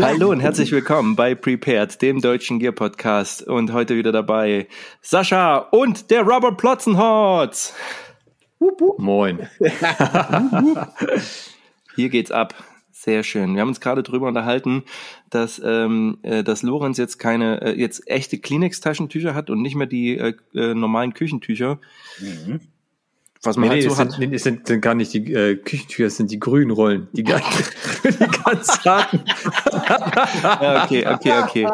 Hallo und herzlich willkommen bei Prepared, dem deutschen Gear Podcast. Und heute wieder dabei Sascha und der Robert Plotzenhorst. Moin. Hier geht's ab. Sehr schön. Wir haben uns gerade drüber unterhalten, dass, ähm, äh, dass Lorenz jetzt keine, äh, jetzt echte Kleenex-Taschentücher hat und nicht mehr die äh, äh, normalen Küchentücher. Mhm. Was man nee, halt so es hat. Sind, es sind, sind gar nicht die äh, Küchentücher, es sind die grünen Rollen. Die, ganz, die ganz harten. ja, okay, okay, okay.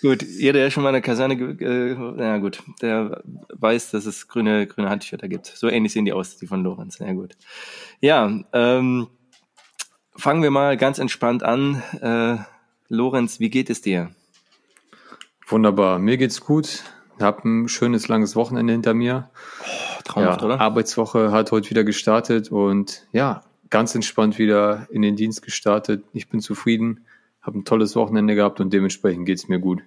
Gut, jeder, der schon mal eine Kaserne, äh, na gut, der weiß, dass es grüne, grüne Handtücher da gibt. So ähnlich sehen die aus, die von Lorenz. Ja, gut. Ja, ähm, fangen wir mal ganz entspannt an. Äh, Lorenz, wie geht es dir? Wunderbar, mir geht's gut. Ich habe ein schönes langes Wochenende hinter mir. Oh traumhaft, ja, oder? Arbeitswoche hat heute wieder gestartet und ja, ganz entspannt wieder in den Dienst gestartet. Ich bin zufrieden, habe ein tolles Wochenende gehabt und dementsprechend geht es mir gut.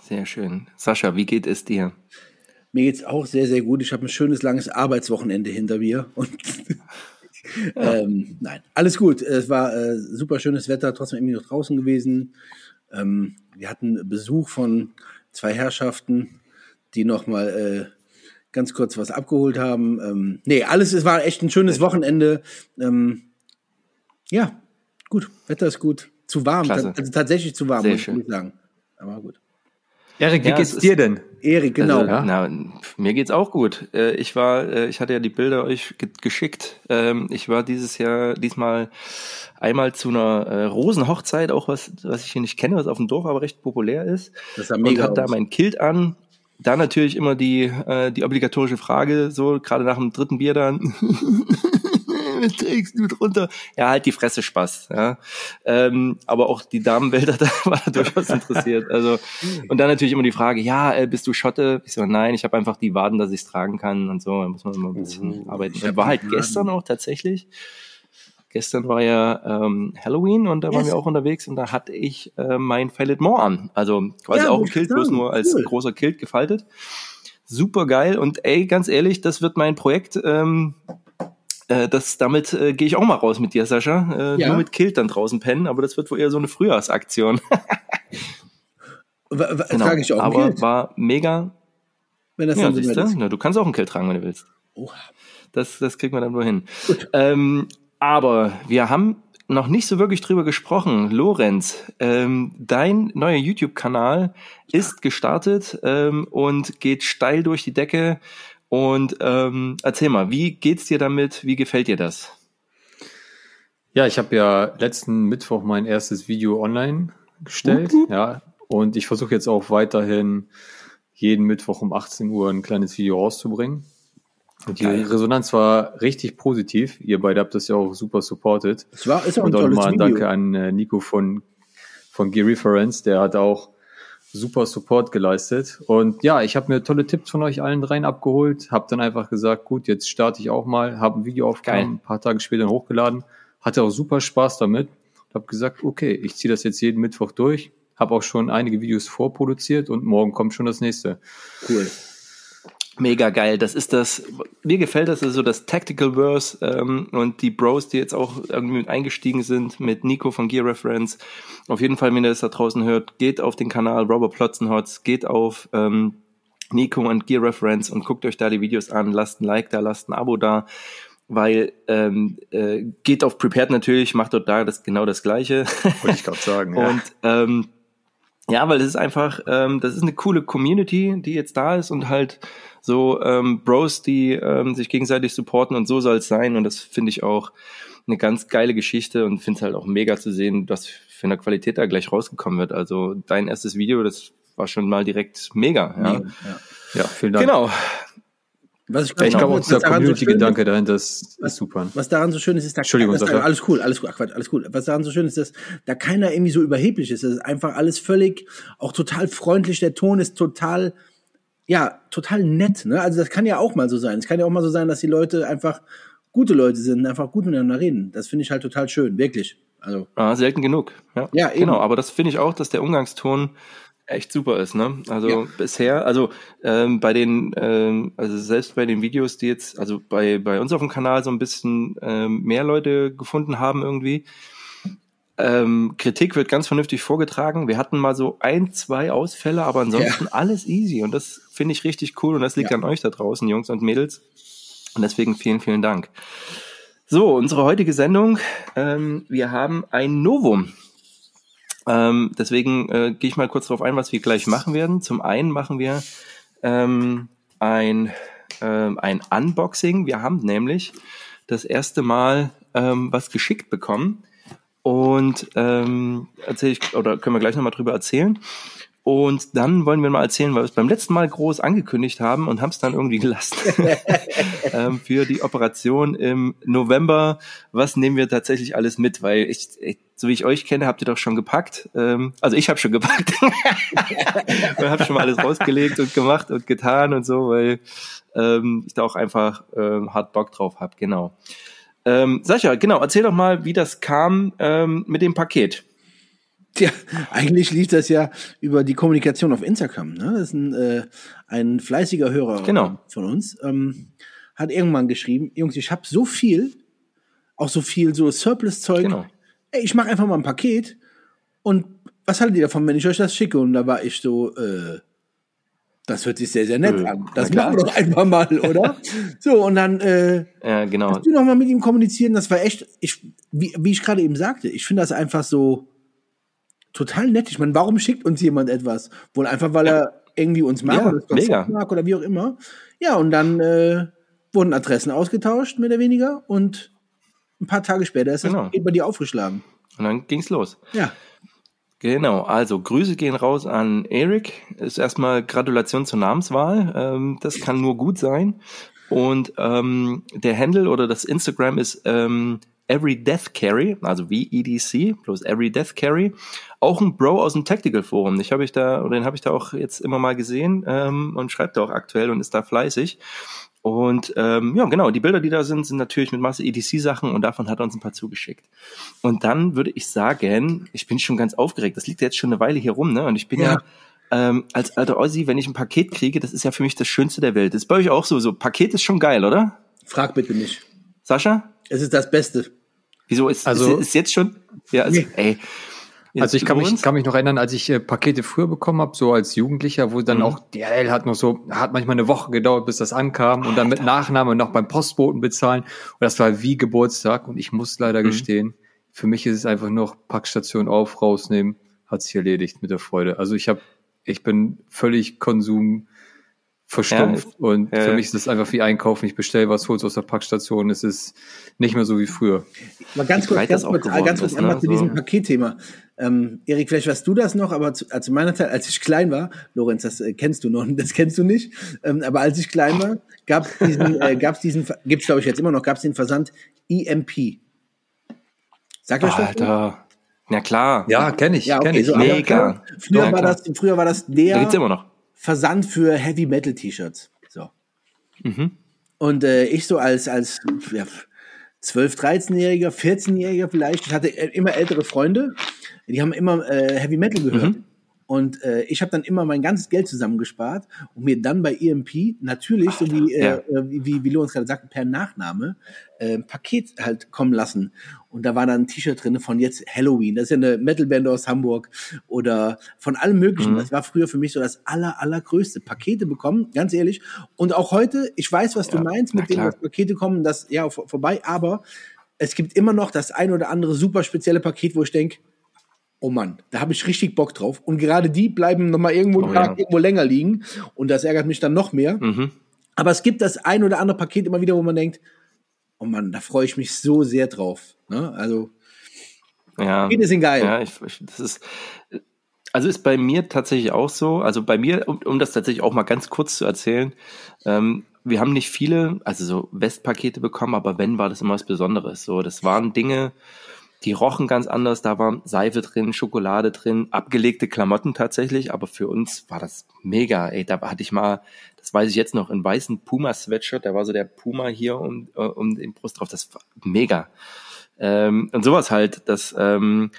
Sehr schön. Sascha, wie geht es dir? Mir geht es auch sehr, sehr gut. Ich habe ein schönes, langes Arbeitswochenende hinter mir. Und ja. ähm, nein, alles gut. Es war äh, super schönes Wetter, trotzdem irgendwie noch draußen gewesen. Ähm, wir hatten Besuch von zwei Herrschaften, die nochmal äh, ganz kurz was abgeholt haben. Ähm, nee, alles, es war echt ein schönes Wochenende. Ähm, ja, gut, Wetter ist gut. Zu warm, also tatsächlich zu warm, Sehr muss schön. ich sagen. Aber gut. Erik, wie ja, geht's dir denn? Erik, genau. Also, na, mir geht's auch gut. Äh, ich war, äh, ich hatte ja die Bilder euch geschickt. Ähm, ich war dieses Jahr, diesmal einmal zu einer äh, Rosenhochzeit, auch was, was ich hier nicht kenne, was auf dem Dorf aber recht populär ist. Das ist ja mega und hat da mein Kilt an da natürlich immer die, äh, die obligatorische Frage, so gerade nach dem dritten Bier dann, was trägst du drunter? Ja, halt die Fresse Spaß. Ja. Ähm, aber auch die Damenwälder da war durchaus interessiert. Also und dann natürlich immer die Frage, ja, äh, bist du Schotte? Ich so, nein, ich habe einfach die Waden, dass ich es tragen kann und so. Da muss man immer ein bisschen oh, arbeiten. War halt gestern auch tatsächlich Gestern war ja ähm, Halloween und da yes. waren wir auch unterwegs und da hatte ich äh, mein Fallet More an. Also quasi ja, auch ein Kilt, bloß nur als cool. großer Kilt gefaltet. Super geil und ey, ganz ehrlich, das wird mein Projekt. Ähm, äh, das, damit äh, gehe ich auch mal raus mit dir, Sascha. Äh, ja. Nur mit Kilt dann draußen pennen, aber das wird wohl eher so eine Frühjahrsaktion. genau. Trage ich auch aber Kilt? war mega. Wenn das ja, dann so ist. Na, du kannst auch ein Kilt tragen, wenn du willst. Oh. Das, das kriegt man dann wohl hin. Ähm, aber wir haben noch nicht so wirklich drüber gesprochen. Lorenz, ähm, dein neuer YouTube-Kanal ist gestartet ähm, und geht steil durch die Decke. Und ähm, erzähl mal, wie geht's dir damit? Wie gefällt dir das? Ja, ich habe ja letzten Mittwoch mein erstes Video online gestellt. Uh -huh. Ja, und ich versuche jetzt auch weiterhin jeden Mittwoch um 18 Uhr ein kleines Video rauszubringen. Die Geil. Resonanz war richtig positiv. Ihr beide habt das ja auch super supported. Es war, ist auch Und auch nochmal ein Danke an äh, Nico von, von Gear Reference, der hat auch super Support geleistet. Und ja, ich habe mir tolle Tipps von euch allen dreien abgeholt, habe dann einfach gesagt, gut, jetzt starte ich auch mal, habe ein Video aufgenommen, ein paar Tage später hochgeladen, hatte auch super Spaß damit. Habe gesagt, okay, ich ziehe das jetzt jeden Mittwoch durch, habe auch schon einige Videos vorproduziert und morgen kommt schon das nächste. Cool. Mega geil. Das ist das, mir gefällt das, also das Tactical Verse ähm, und die Bros, die jetzt auch irgendwie mit eingestiegen sind, mit Nico von Gear Reference. Auf jeden Fall, wenn ihr das da draußen hört, geht auf den Kanal Robert Plotzenhotz, geht auf ähm, Nico und Gear Reference und guckt euch da die Videos an, lasst ein Like da, lasst ein Abo da, weil ähm, äh, geht auf Prepared natürlich, macht dort da das genau das Gleiche. Wollte ich gerade sagen. ja. Und ähm, ja, weil es ist einfach, ähm, das ist eine coole Community, die jetzt da ist und halt so ähm, Bros, die ähm, sich gegenseitig supporten und so soll es sein. Und das finde ich auch eine ganz geile Geschichte und finde es halt auch mega zu sehen, was für eine Qualität da gleich rausgekommen wird. Also dein erstes Video, das war schon mal direkt mega. Ja, ja. ja vielen Dank. Genau. Was ich, ich glaube, unser Community-Gedanke so dahinter ist, ist super. Was daran so schön ist, ist da, Entschuldigung, da, alles cool, alles cool, alles cool. Was daran so schön ist, dass da keiner irgendwie so überheblich ist. Das ist einfach alles völlig, auch total freundlich. Der Ton ist total, ja, total nett. Ne? Also das kann ja auch mal so sein. Es kann ja auch mal so sein, dass die Leute einfach gute Leute sind, einfach gut miteinander reden. Das finde ich halt total schön, wirklich. Also ah, selten genug. Ja, ja eben. genau. Aber das finde ich auch, dass der Umgangston echt super ist. Ne? Also ja. bisher, also ähm, bei den, ähm, also selbst bei den Videos, die jetzt, also bei bei uns auf dem Kanal so ein bisschen ähm, mehr Leute gefunden haben irgendwie ähm, Kritik wird ganz vernünftig vorgetragen. Wir hatten mal so ein, zwei Ausfälle, aber ansonsten ja. alles easy. Und das finde ich richtig cool. Und das liegt ja. an euch da draußen, Jungs und Mädels. Und deswegen vielen, vielen Dank. So, unsere heutige Sendung. Ähm, wir haben ein Novum. Ähm, deswegen äh, gehe ich mal kurz darauf ein, was wir gleich machen werden. Zum einen machen wir ähm, ein, ähm, ein Unboxing. Wir haben nämlich das erste Mal ähm, was geschickt bekommen. Und ähm, erzähle ich, oder können wir gleich nochmal drüber erzählen. Und dann wollen wir mal erzählen, weil wir es beim letzten Mal groß angekündigt haben und haben es dann irgendwie gelassen. ähm, für die Operation im November. Was nehmen wir tatsächlich alles mit? Weil ich, ich so wie ich euch kenne, habt ihr doch schon gepackt. Ähm, also ich habe schon gepackt. und habe schon mal alles rausgelegt und gemacht und getan und so, weil ähm, ich da auch einfach ähm, hart Bock drauf habe. Genau. Ähm, Sascha, genau, erzähl doch mal, wie das kam ähm, mit dem Paket. Tja, eigentlich lief das ja über die Kommunikation auf Instagram. Ne? Das ist ein, äh, ein fleißiger Hörer genau. von uns. Ähm, hat irgendwann geschrieben, Jungs, ich habe so viel, auch so viel so Surplus-Zeug. Genau. Ey, ich mache einfach mal ein Paket und was haltet ihr davon, wenn ich euch das schicke? Und da war ich so, äh, das hört sich sehr, sehr nett äh, an. Das machen wir doch einfach mal, oder? so, und dann äh, ja, genau. du noch mal mit ihm kommunizieren. Das war echt, ich, wie, wie ich gerade eben sagte, ich finde das einfach so total nett. Ich meine, warum schickt uns jemand etwas? Wohl einfach, weil er irgendwie uns mag, ja, oder mega. mag oder wie auch immer. Ja, und dann äh, wurden Adressen ausgetauscht, mehr oder weniger. Und ein paar Tage später ist das genau. bei dir aufgeschlagen. Und dann ging's los. Ja. Genau, also Grüße gehen raus an Erik. Ist erstmal Gratulation zur Namenswahl. Ähm, das kann nur gut sein. Und ähm, der Handle oder das Instagram ist ähm, Every Death Carry, also wie EDC, plus Every Death Carry. Auch ein Bro aus dem Tactical Forum. Ich habe ich da, den habe ich da auch jetzt immer mal gesehen ähm, und schreibt da auch aktuell und ist da fleißig. Und ähm, ja, genau, die Bilder, die da sind, sind natürlich mit Masse EDC-Sachen und davon hat er uns ein paar zugeschickt. Und dann würde ich sagen, ich bin schon ganz aufgeregt. Das liegt jetzt schon eine Weile hier rum, ne? Und ich bin ja, ja ähm, als alter Ossi, wenn ich ein Paket kriege, das ist ja für mich das Schönste der Welt. Das ist bei euch auch so. So, Paket ist schon geil, oder? Frag bitte nicht. Sascha? Es ist das Beste. Wieso ist, also, ist, ist jetzt schon? Ja, also, nee. ey. Also ich kann mich, kann mich noch erinnern, als ich äh, Pakete früher bekommen habe, so als Jugendlicher, wo dann mhm. auch DHL hat noch so, hat manchmal eine Woche gedauert, bis das ankam und dann mit Nachname noch beim Postboten bezahlen. Und das war wie Geburtstag und ich muss leider mhm. gestehen, für mich ist es einfach noch Packstation auf, rausnehmen, hat sich erledigt mit der Freude. Also ich habe, ich bin völlig Konsum verstumpft. Ja, und ja, für mich ist es einfach wie einkaufen. Ich bestelle was, hol's aus der Packstation. Es ist nicht mehr so wie früher. Mal ganz kurz, ganz kurz, ganz kurz ist, einmal ne? zu diesem so. Paketthema. Ähm, Erik, vielleicht weißt du das noch, aber zu, äh, zu, meiner Zeit, als ich klein war, Lorenz, das äh, kennst du noch, das kennst du nicht, ähm, aber als ich klein war, gab es diesen, äh, gab's diesen, gibt's glaube ich jetzt immer noch, gab es den Versand EMP. Sag euch das Alter. Na klar. Ja, kenne ich, ja, okay, kenn ich. So, Mega. Früher, ja, war das, früher war das der. Da gibt's immer noch Versand für Heavy Metal T-Shirts. So. Mhm. Und äh, ich so als, als ja, 12, 13-Jähriger, 14-Jähriger vielleicht, ich hatte immer ältere Freunde, die haben immer äh, Heavy Metal gehört. Mhm. Und äh, ich habe dann immer mein ganzes Geld zusammengespart und mir dann bei EMP natürlich, Ach, so wie, äh, ja. äh, wie, wie Lorenz gerade sagt, per Nachname äh, ein Paket halt kommen lassen. Und da war dann ein T-Shirt drin von jetzt Halloween. Das ist ja eine Metalband aus Hamburg oder von allem Möglichen. Mhm. Das war früher für mich so das aller, allergrößte. Pakete bekommen, ganz ehrlich. Und auch heute, ich weiß, was ja, du meinst mit dem, dass Pakete kommen, das ja vor, vorbei, aber es gibt immer noch das ein oder andere super spezielle Paket, wo ich denke, oh Mann, da habe ich richtig Bock drauf. Und gerade die bleiben nochmal irgendwo, oh, ja. irgendwo länger liegen. Und das ärgert mich dann noch mehr. Mhm. Aber es gibt das ein oder andere Paket immer wieder, wo man denkt, oh Mann, da freue ich mich so sehr drauf. Ne? Also, ja, Pakete sind geil. Ja, ich, das ist, also ist bei mir tatsächlich auch so. Also bei mir, um, um das tatsächlich auch mal ganz kurz zu erzählen, ähm, wir haben nicht viele, also so Westpakete bekommen, aber wenn, war das immer was Besonderes. So, das waren Dinge, die rochen ganz anders, da war Seife drin, Schokolade drin, abgelegte Klamotten tatsächlich, aber für uns war das mega. Ey, da hatte ich mal, das weiß ich jetzt noch, einen weißen Puma-Sweatshirt, da war so der Puma hier um, um den Brust drauf, das war mega. Ähm, und sowas halt, das, ähm,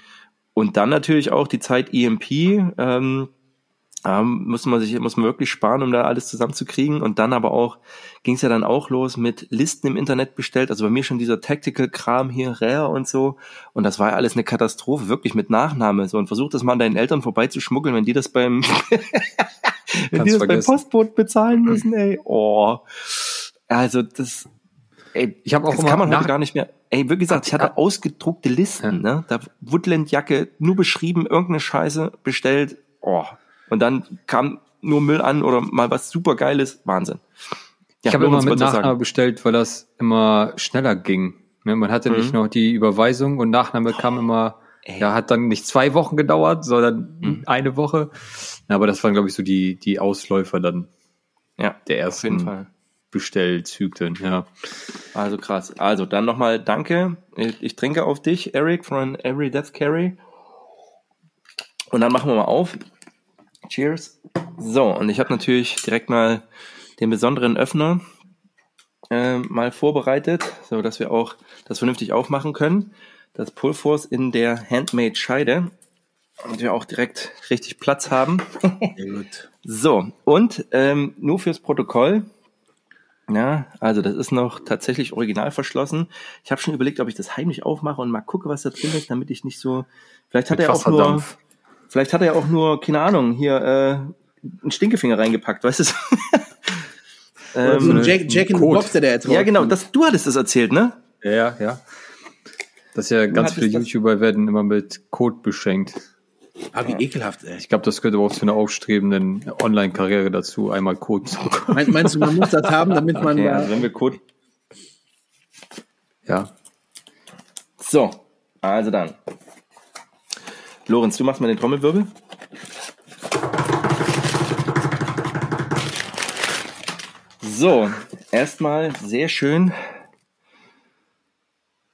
und dann natürlich auch die Zeit EMP, ähm, ähm, muss man sich muss man wirklich sparen, um da alles zusammenzukriegen. Und dann aber auch ging es ja dann auch los mit Listen im Internet bestellt. Also bei mir schon dieser Tactical-Kram hier, Rare und so. Und das war ja alles eine Katastrophe, wirklich mit Nachname. So und versuch das mal an deinen Eltern vorbeizuschmuggeln, wenn die das beim wenn die das beim Postboot bezahlen müssen, ey. Oh. Also das Ey, ich habe auch das immer kann man heute gar nicht mehr. Ey, wie gesagt, ich hatte ausgedruckte Listen, ja. ne? Da Woodland-Jacke nur beschrieben, irgendeine Scheiße bestellt. Oh, und dann kam nur Müll an oder mal was super Geiles. Wahnsinn. Ja, ich habe immer mit Nachname bestellt, weil das immer schneller ging. Ne, man hatte mhm. nicht noch die Überweisung und Nachname kam immer, Ey. ja, hat dann nicht zwei Wochen gedauert, sondern mhm. eine Woche. Aber das waren, glaube ich, so die, die Ausläufer dann ja, der ersten Bestellzyklen, ja. Also krass. Also dann nochmal danke. Ich, ich, trinke auf dich, Eric, von Every Death Carry. Und dann machen wir mal auf. Cheers. So, und ich habe natürlich direkt mal den besonderen Öffner äh, mal vorbereitet, so dass wir auch das vernünftig aufmachen können. Das Pulforce in der Handmade Scheide und wir auch direkt richtig Platz haben. Sehr gut. So, und ähm, nur fürs Protokoll. Ja, also das ist noch tatsächlich original verschlossen. Ich habe schon überlegt, ob ich das heimlich aufmache und mal gucke, was da drin ist, damit ich nicht so. Vielleicht hat Mit er auch nur. Vielleicht hat er ja auch nur, keine Ahnung, hier äh, einen Stinkefinger reingepackt, weißt du? ähm, so Jack, Jack in the Box, der jetzt Ja, genau, das, du hattest das erzählt, ne? Ja, ja. Das ist ja du ganz viele YouTuber werden immer mit Code beschenkt. Ah, wie ekelhaft, ey. Ich glaube, das gehört aber auch zu einer aufstrebenden Online-Karriere dazu, einmal Code zu bekommen. Meinst du, man muss das haben, damit man. Okay, also wenn wir Code. Ja. So, also dann. Lorenz, du machst mal den Trommelwirbel. So, erstmal sehr schön.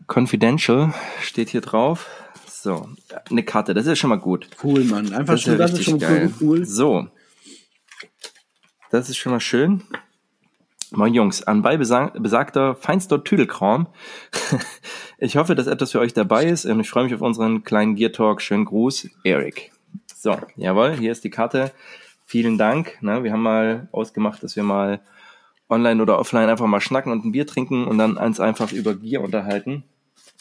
Confidential steht hier drauf. So, eine Karte, das ist schon mal gut. Cool, Mann. Einfach das schon, ist, das ist schon geil. cool. So, das ist schon mal schön. Moin Jungs, anbei besagter feinster Tüdelkram. Ich hoffe, dass etwas für euch dabei ist und ich freue mich auf unseren kleinen Gear Talk. Schönen Gruß, Eric. So, jawohl, hier ist die Karte. Vielen Dank. Na, wir haben mal ausgemacht, dass wir mal online oder offline einfach mal schnacken und ein Bier trinken und dann eins einfach über Gear unterhalten.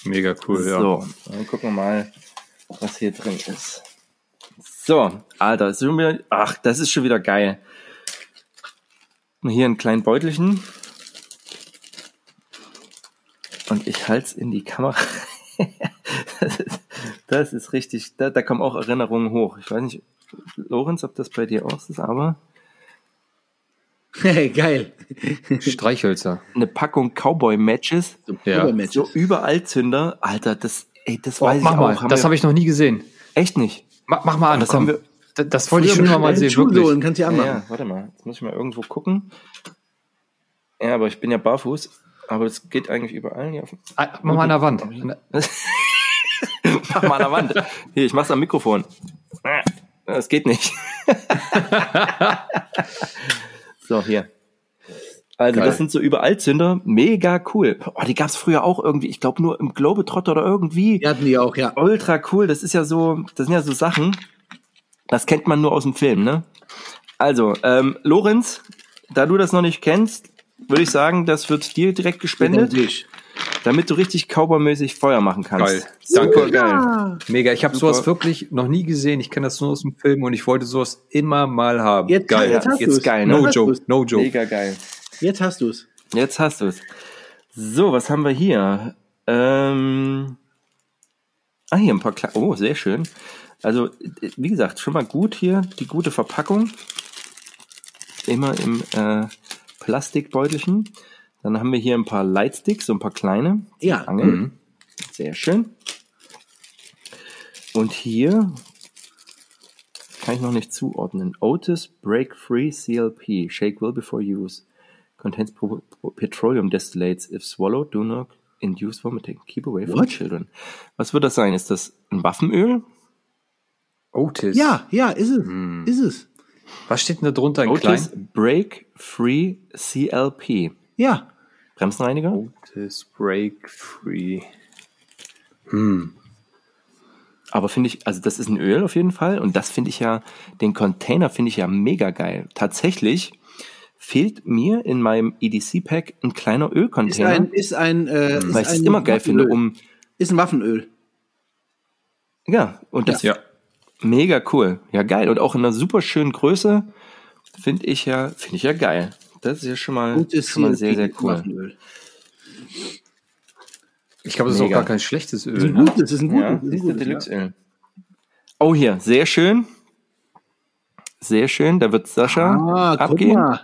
Mega cool, so, ja. So, dann gucken wir mal, was hier drin ist. So, Alter, ist wieder, ach, das ist schon wieder geil. Hier ein kleinen Beutelchen. Und ich halte es in die Kamera. das, ist, das, ist, richtig, da, da kommen auch Erinnerungen hoch. Ich weiß nicht, Lorenz, ob das bei dir auch ist, aber. Hey, geil. Streichhölzer. Eine Packung Cowboy-Matches. So, ja. so überall Zünder. Alter, das, ey, das oh, weiß mach ich mal. auch. das habe ich noch nie gesehen. Echt nicht? Mach, mach mal an, das komm. Haben wir, das, das wollte ich schon mal, mal sehen, wirklich. Holen, kannst du anmachen. Ja, ja, warte mal. Jetzt muss ich mal irgendwo gucken. Ja, aber ich bin ja barfuß. Aber das geht eigentlich überall. Hier ah, mach mal an der Wand. mach mal an der Wand. Hier, ich mach's am Mikrofon. Das geht nicht. so, hier. Also Geil. das sind so Überallzünder, mega cool. Oh, die gab's früher auch irgendwie, ich glaube nur im Globetrotter oder irgendwie. Die hatten die auch, ja. Ultra cool, das ist ja so, das sind ja so Sachen, das kennt man nur aus dem Film, ne? Also, ähm, Lorenz, da du das noch nicht kennst, würde ich sagen, das wird dir direkt gespendet. Damit du richtig cowboymäßig Feuer machen kannst. Geil. Danke. geil. Mega. Ich habe sowas wirklich noch nie gesehen. Ich kenne das nur aus dem Film und ich wollte sowas immer mal haben. Jetzt, geil. Jetzt, hast jetzt geil. Ne? No joke. No joke. Mega geil. Jetzt hast du es. Jetzt hast du es. So, was haben wir hier? Ähm, ah, hier ein paar Kle Oh, sehr schön. Also, wie gesagt, schon mal gut hier, die gute Verpackung. Immer im äh, Plastikbeutelchen. Dann haben wir hier ein paar Lightsticks, so ein paar kleine. Ja. Angeln. Mhm. Sehr schön. Und hier kann ich noch nicht zuordnen. Otis Break Free CLP. Shake well before use. Contains petroleum distillates. If swallowed, do not induce vomiting. Keep away from What? children. Was wird das sein? Ist das ein Waffenöl? Otis. Ja, ja, ist es. Hm. Ist es. Was steht denn da drunter in Otis klein? Break Free CLP. Ja. Bremsenreiniger? Otis Break Free. Hm. Aber finde ich, also das ist ein Öl auf jeden Fall. Und das finde ich ja, den Container finde ich ja mega geil. Tatsächlich fehlt mir in meinem EDC-Pack ein kleiner Ist Ölcontainer. ein, ist ein, äh, weil ist ich es ein immer geil finde, Waffenöl. um, Ist ein Waffenöl. ja, und das Ja. Mega cool. Ja, geil. Und auch in einer super schönen Größe finde ich ja, finde ich ja geil. Das ist ja schon mal, Gutes schon mal sehr, sehr cool. Ich glaube, das ist auch Mega. gar kein schlechtes Das Öl. ist ein Ne? gutes, das ist ein gutes. Ja, das ist ein gutes, ja. Deluxe-Öl. Oh, hier, sehr schön. Sehr schön. Da wird Sascha Ah, guck abgehen. mal.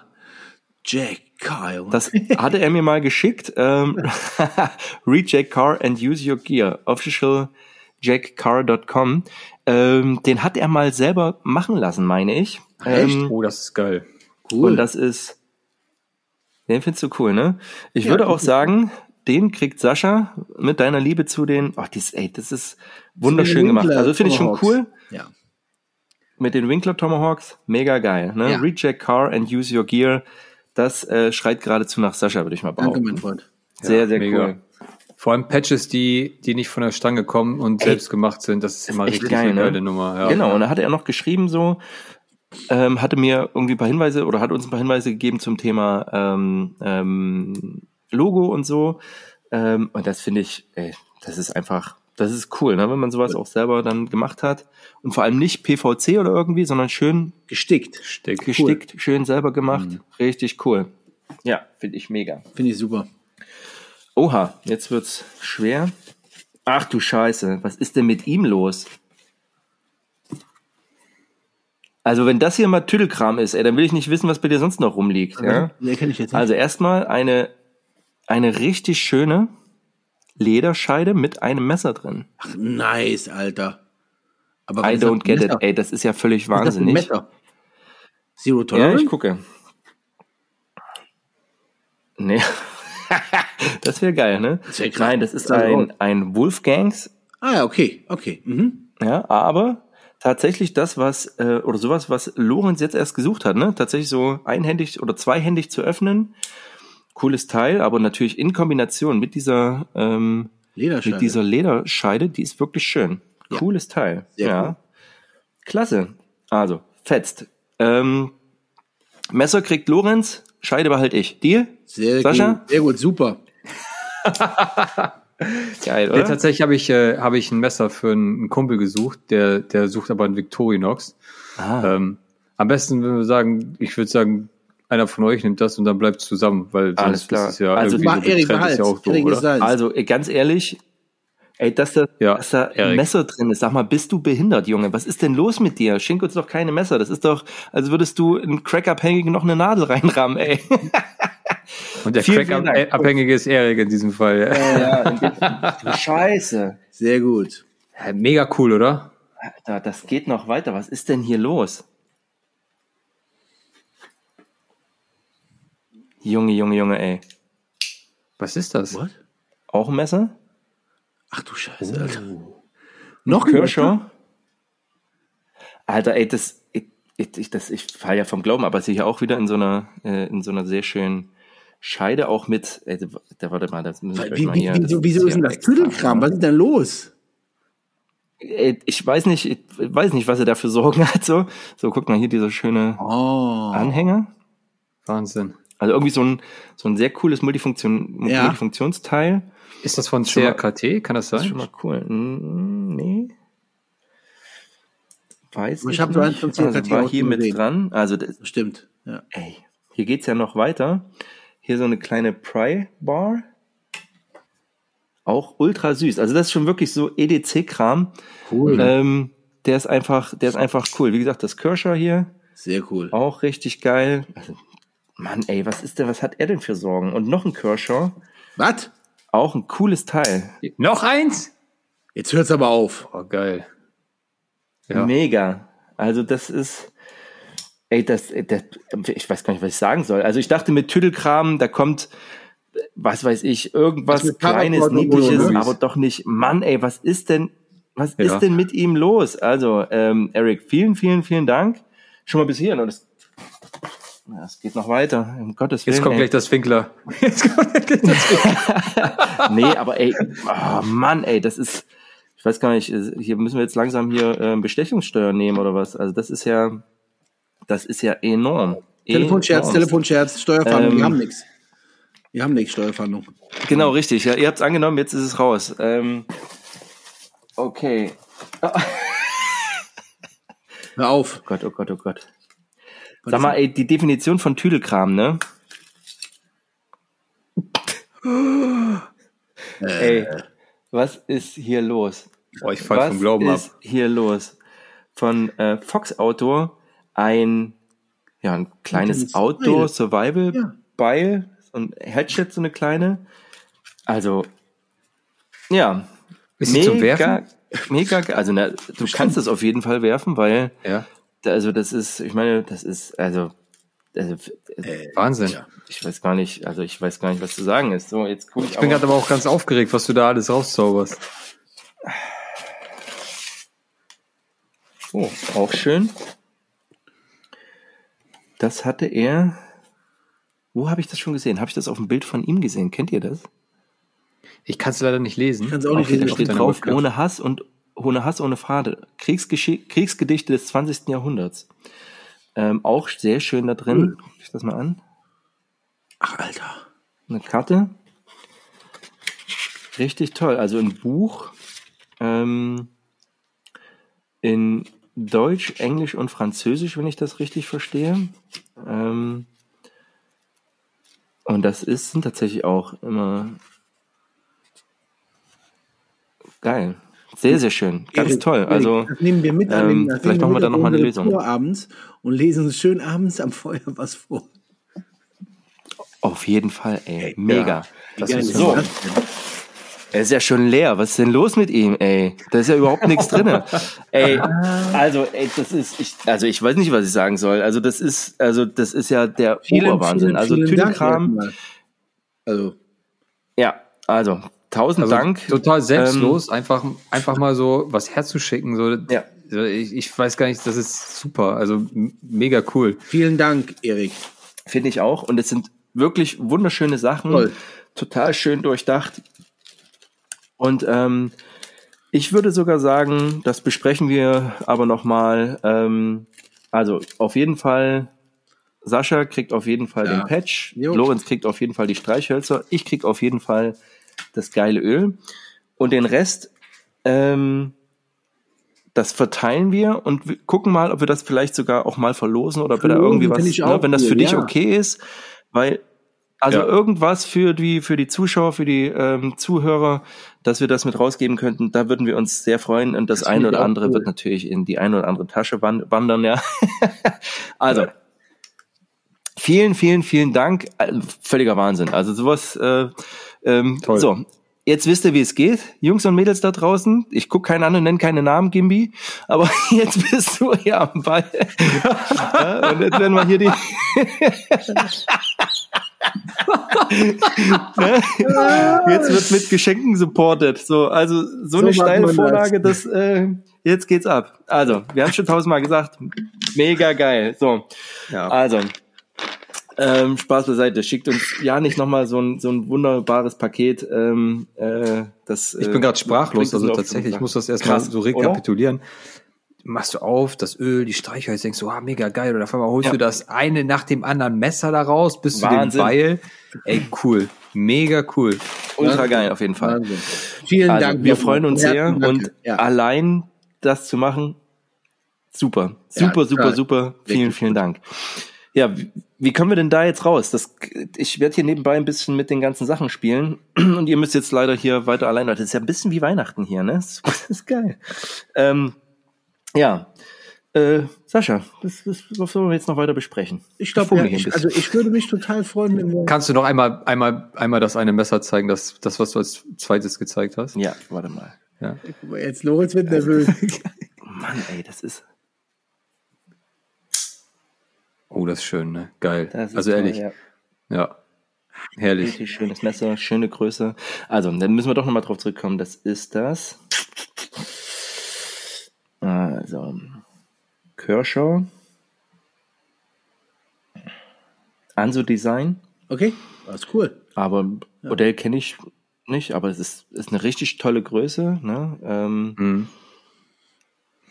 Jack Kyle. Das hatte er mir mal geschickt. Ähm, Read Jack Carr and use your gear. Official jackcar.com. Ähm, den hat er mal selber machen lassen, meine ich. Echt? Ähm, Oh, das ist geil. cool. Und das ist, den findest du cool, ne? Ich würde auch sagen, den kriegt Sascha mit deiner Liebe zu den, oh, dies, ey, das ist wunderschön gemacht. Also finde ich schon cool. ja. Mit den Winkler Tomahawks, mega geil, ne? Ja. Reject Car and use your gear. Das äh, schreit geradezu nach Sascha, würde ich mal Danke, behaupten. mein Freund. Sehr, Ja, sehr mega. cool. Vor allem Patches, die, die nicht von der Stange kommen und selbst gemacht sind, das ist immer echt richtig geil, eine ne? geile Nummer. Ja. Genau, und da hatte er noch geschrieben so, ähm, hatte mir irgendwie ein paar Hinweise oder hat uns ein paar Hinweise gegeben zum Thema ähm, ähm, Logo und so. Ähm, und das finde ich, ey, das ist einfach, das ist cool, ne, wenn man sowas auch selber dann gemacht hat. Und vor allem nicht PVC oder irgendwie, sondern schön Gestickt. Steck. gestickt, schön selber gemacht. Mhm. Richtig cool. Ja, finde ich mega. Finde ich super. Oha, jetzt wird's schwer. Ach du Scheiße, was ist denn mit ihm los? Also wenn das hier mal Tüdelkram ist, ey, dann will ich nicht wissen, was bei dir sonst noch rumliegt. Ja? Den kenne ich jetzt nicht. Also erstmal eine, eine richtig schöne Lederscheide mit einem Messer drin. Ach, nice, Alter. Aber I don't get it, ey, das ist ja völlig Was ist das wahnsinnig. Messer? Zero Ja, Tolerance? ich gucke. Nee. das wäre geil, ne? Das wär krass. Nein, das ist ein, ein Wolfgangs ah ja, okay, okay. Mhm. Ja, aber tatsächlich das, was, äh, oder sowas, was Lorenz jetzt erst gesucht hat, ne? Tatsächlich so einhändig oder zweihändig zu öffnen. Cooles Teil, aber natürlich in Kombination mit dieser, ähm, Lederscheide. mit dieser Lederscheide, die ist wirklich schön. Ja. Cooles Teil. Sehr ja. cool. Klasse. Also, fetzt. Ähm, Messer kriegt Lorenz, Scheide behalte ich. Deal? Sehr Sascha? gut, sehr gut, super. Geil, Nee, oder? tatsächlich habe ich, äh, habe ich ein Messer für einen, einen Kumpel gesucht, der, der sucht aber einen Victorinox. Ah, Ähm, am besten, wenn wir sagen, ich würde sagen, einer von euch nimmt das und dann bleibt es zusammen, weil Alles sonst klar. ist es ja Also, irgendwie so Erik behalt. ist ja auch doof, Erik oder? deins. also, ey, ganz ehrlich, ey, dass da, Ja, dass da ein. Messer drin ist. Sag mal, bist du behindert, Junge? Was ist denn los mit dir? Schenk uns doch keine Messer. Das ist doch, als würdest du in Crack-Abhängigen noch eine Nadel reinrammen, ey. Und der. Crack-Abhängige ist Erik in diesem Fall. ja, du Scheiße. Sehr gut. Ja, Mega cool, oder? Alter, das geht noch weiter. Was ist denn hier los? Junge, Junge, Junge, ey. Was ist das? What? Auch ein Messer? Ach du Scheiße, Alter. Noch? Messer? Alter, ey, das, ich, ich, das, ich fall ja vom Glauben, aber es ist hier auch wieder in so einer, äh, in so einer sehr schönen Scheide, auch mit, ey, da, warte mal, das ich euch Wie, mal wie, hier. wieso, wieso ist denn das Tüdelkram? Was ist denn los? Ich weiß nicht, ich weiß nicht, was er da für Sorgen hat, so. So, guck mal hier, dieser schöne Oh. Anhänger. Wahnsinn. Also irgendwie so ein, so ein sehr cooles Multifunktion, Ja. Multifunktionsteil. Ist das von CRKT? Kann das Das ist sein? schon mal cool. Mm, Nee. Weiß Ich ich, hab so eins von CRKT also war hier mit gesehen. dran. Also, das, Stimmt. Ja. ey, hier geht's ja noch weiter. Hier so eine kleine Pry Bar. Auch ultra süß. Also das ist schon wirklich so EDC-Kram. Cool. Ähm, der ist einfach, der ist einfach cool. Wie gesagt, das Kershaw hier, Sehr cool. auch richtig geil. Also, Mann, ey, was ist denn, was hat er denn für Sorgen? Und noch ein Kershaw, Was? auch ein cooles Teil. Noch eins? Jetzt hört's aber auf. Oh, geil. Ja. Mega. Also das ist, ey, das, das, ich weiß gar nicht, was ich sagen soll. Also ich dachte mit Tüdelkram, da kommt, was weiß ich, irgendwas Was mit Kleines, Niedliches, Movies. aber doch nicht. Mann, ey, was ist denn, was Ja. ist denn mit ihm los? Also, ähm, Eric, vielen, vielen, vielen Dank. Schon mal bis hierhin. Und es, ja, es geht noch weiter. Um Gottes Willen. Jetzt kommt ey. gleich das Winkler. Jetzt kommt gleich das Winkler. nee, aber ey, oh Mann, ey, das ist Ich weiß gar nicht, äh, hier müssen wir jetzt langsam hier äh, Bestechungssteuer nehmen oder was? Also das ist ja, das ist ja enorm. Telefonscherz, enorm. Telefonscherz, Steuerfahndung, Ähm, wir haben nichts. Wir haben nichts, Steuerfahndung. Genau, richtig. Ja, ihr habt es angenommen, jetzt ist es raus. Ähm, okay. Hör auf. Oh Gott, oh Gott, oh Gott. Sag mal, ey, die Definition von Tüdelkram, ne? ey, was ist hier los? Boah, ich fall Was vom Glauben ab. ist hier los? Von äh, Fox Outdoor ein, ja, ein kleines kleines Outdoor Beil. Survival Ja. Ein Hatchet, so eine kleine. Also, ja. Ist sie zum Werfen? Mega, also na, du kannst es auf jeden Fall werfen, weil Ja. da- also das ist, ich meine, das ist, also, also Wahnsinn. ich weiß gar nicht, also ich weiß gar nicht, was zu sagen ist. So, jetzt guck ich, Ich bin gerade aber auch ganz aufgeregt, was du da alles rauszauberst. Oh, auch schön. Das hatte er. Wo habe ich das schon gesehen? Habe ich das auf dem Bild von ihm gesehen? Kennt ihr das? Ich kann es leider nicht lesen. Kannst auch nicht Okay, da lesen. steht drauf, ohne Hass und ohne Hass, ohne Fade. Kriegsgeschi Kriegsgedichte des 20. Jahrhunderts. Ähm, auch sehr schön da drin. Guck ich das mal an. Ach, Alter. Eine Karte. Richtig toll. Also ein Buch ähm, in Deutsch, Englisch und Französisch, wenn ich das richtig verstehe. Ähm, und das ist, sind tatsächlich auch immer geil. Sehr, sehr schön. Ganz Erik, toll. Also, das nehmen wir mit an ähm, den, das vielleicht machen wir da mit noch mal auf eine unsere Lösung. Tour abends und lesen uns schön abends am Feuer was vor. auf jeden Fall, ey. Mega. Das geil ist ist so. Er ist ja schon leer. Was ist denn los mit ihm, ey? Da ist ja überhaupt nichts drinne. Ey, also, ey, das ist, ich, also ich weiß nicht, was ich sagen soll. Also das ist, also das ist ja der Vielen, Oberwahnsinn. vielen, also vielen Dank Tüdelkram, erstmal. Also, ja, also tausend Also Dank. total selbstlos, einfach, einfach mal so was herzuschicken. So, Ja. ich, ich weiß gar nicht, das ist super. Also mega cool. vielen Dank, Erik. Finde ich auch. Und es sind wirklich wunderschöne Sachen. Toll. Total schön durchdacht. Und ähm, ich würde sogar sagen, das besprechen wir aber nochmal. Ähm, also auf jeden Fall, Sascha kriegt auf jeden Fall Ja. den Patch. Jo. Lorenz kriegt auf jeden Fall die Streichhölzer. Ich krieg auf jeden Fall das geile Öl. Und den Rest, ähm, das verteilen wir und gucken mal, ob wir das vielleicht sogar auch mal verlosen oder ob wir da irgendwie was, ne, wenn das für dich ja. okay ist, weil also Ja. irgendwas für die für die Zuschauer, für die ähm, Zuhörer, dass wir das mit rausgeben könnten, da würden wir uns sehr freuen und das, Das eine oder andere cool. wird natürlich in die eine oder andere Tasche wan- wandern, ja. also vielen, vielen, vielen Dank, Äh, völliger Wahnsinn. Also sowas. Äh, ähm, Toll. So, Jetzt wisst ihr, wie es geht, Jungs und Mädels da draußen. Ich guck keinen an und nenne keine Namen, Gimbi. Aber jetzt bist du ja am Ball. ja, und jetzt werden wir hier die. Ne? jetzt wird mit Geschenken supported. So, also so, So eine steile. Vorlage, das, äh, jetzt geht's ab. Also, wir haben schon tausendmal gesagt, mega geil. So, Ja. also, ähm, Spaß beiseite. Schickt uns ja nicht nochmal so ein, so ein wunderbares Paket. Ähm, äh, das, Ich bin gerade sprachlos, also tatsächlich, ich muss das erstmal so rekapitulieren. Machst du auf, das Öl, die Streichhölzer, denkst du, ah, mega geil. Und auf einmal holst Ja. du das eine nach dem anderen Messer da raus, bis zu dem. Beil. Ey, cool. Mega cool. Ultra geil, auf jeden Fall. Wahnsinn. Vielen Also, Dank. wir freuen uns sehr Dank. und ja. allein das zu machen, super, Ja, super, super, super. Vielen, Richtig vielen Dank. Ja, wie, kommen wir denn da jetzt raus? Das, ich werde hier nebenbei ein bisschen mit den ganzen Sachen spielen und ihr müsst jetzt leider hier weiter allein. Das ist ja ein bisschen wie Weihnachten hier, ne? Das, das ist geil. Ähm, ja, äh, Sascha, was, was, was sollen wir jetzt noch weiter besprechen? ich glaube, ja, ich, also ich würde mich total freuen, wenn wir. Kannst du noch einmal, einmal, einmal das eine Messer zeigen, das, das, was du als zweites gezeigt hast? ja, warte mal. Ja. Jetzt Lorenz wird nervös. Mann, ey, das ist, Oh, das ist schön, ne? Geil. das ist also toll, ehrlich, ja. ja. Herrlich. Richtig schönes Messer, schöne Größe. Also, dann müssen wir doch nochmal drauf zurückkommen. Das ist das. Also, Kershaw. Anso Design. Okay, das ist cool. Aber Modell kenne ich nicht, aber es ist, ist eine richtig tolle Größe. Ne? Ähm, Mhm.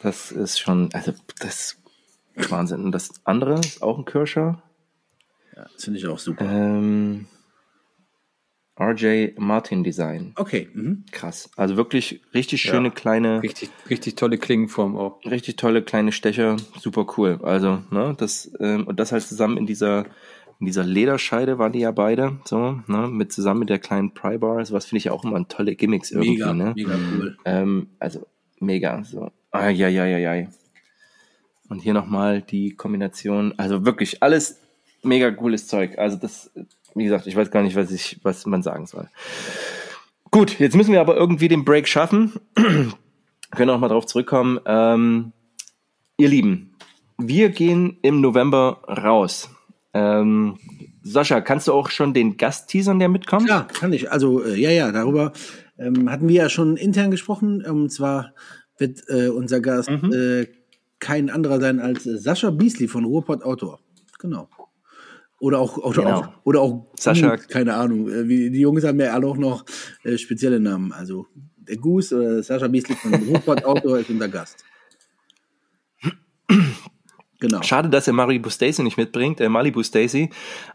Das ist schon, also das ist Wahnsinn. Und das andere ist auch ein Kirscher. Ja, das finde ich auch super. Ähm, RJ Martin Design. Okay. Mhm. Krass. Also wirklich richtig schöne Ja. kleine, Richtig, richtig tolle Klingenform auch. richtig tolle kleine Stecher. Super cool. Also, ne, das, ähm, und das halt zusammen in dieser, in dieser Lederscheide waren die ja beide, so, ne, mit zusammen mit der kleinen Pry-Bar. Was finde ich ja auch immer ein tolle Gimmicks irgendwie, Mega, ne? mega cool. Ähm, also mega. So. Ah, ja, ja, ja, ja. Und hier nochmal die Kombination. Also wirklich alles mega cooles Zeug. Also das, wie gesagt, ich weiß gar nicht, was ich, was man sagen soll. Gut, jetzt müssen wir aber irgendwie den Break schaffen. Können auch mal drauf zurückkommen. Ähm, ihr Lieben, wir gehen im November raus. Ähm, Sascha, kannst du auch schon den Gast teasern, der mitkommt? Ja, kann ich. Also, äh, ja, ja, darüber ähm, hatten wir ja schon intern gesprochen. Ähm, Und zwar wird äh, unser Gast Mhm. äh, kein anderer sein als Sascha Beasley von Ruhrpott Outdoor. Genau. Oder auch, oder Genau. auch, oder auch Sascha- Gut, keine Ahnung. Äh, wie, die Jungs haben ja alle auch noch äh, spezielle Namen. Also der Goose oder Sascha Beasley von Ruhrpott Outdoor ist unser Gast. Genau. Schade, dass er Malibu Stacy nicht mitbringt, der Malibu Stacy.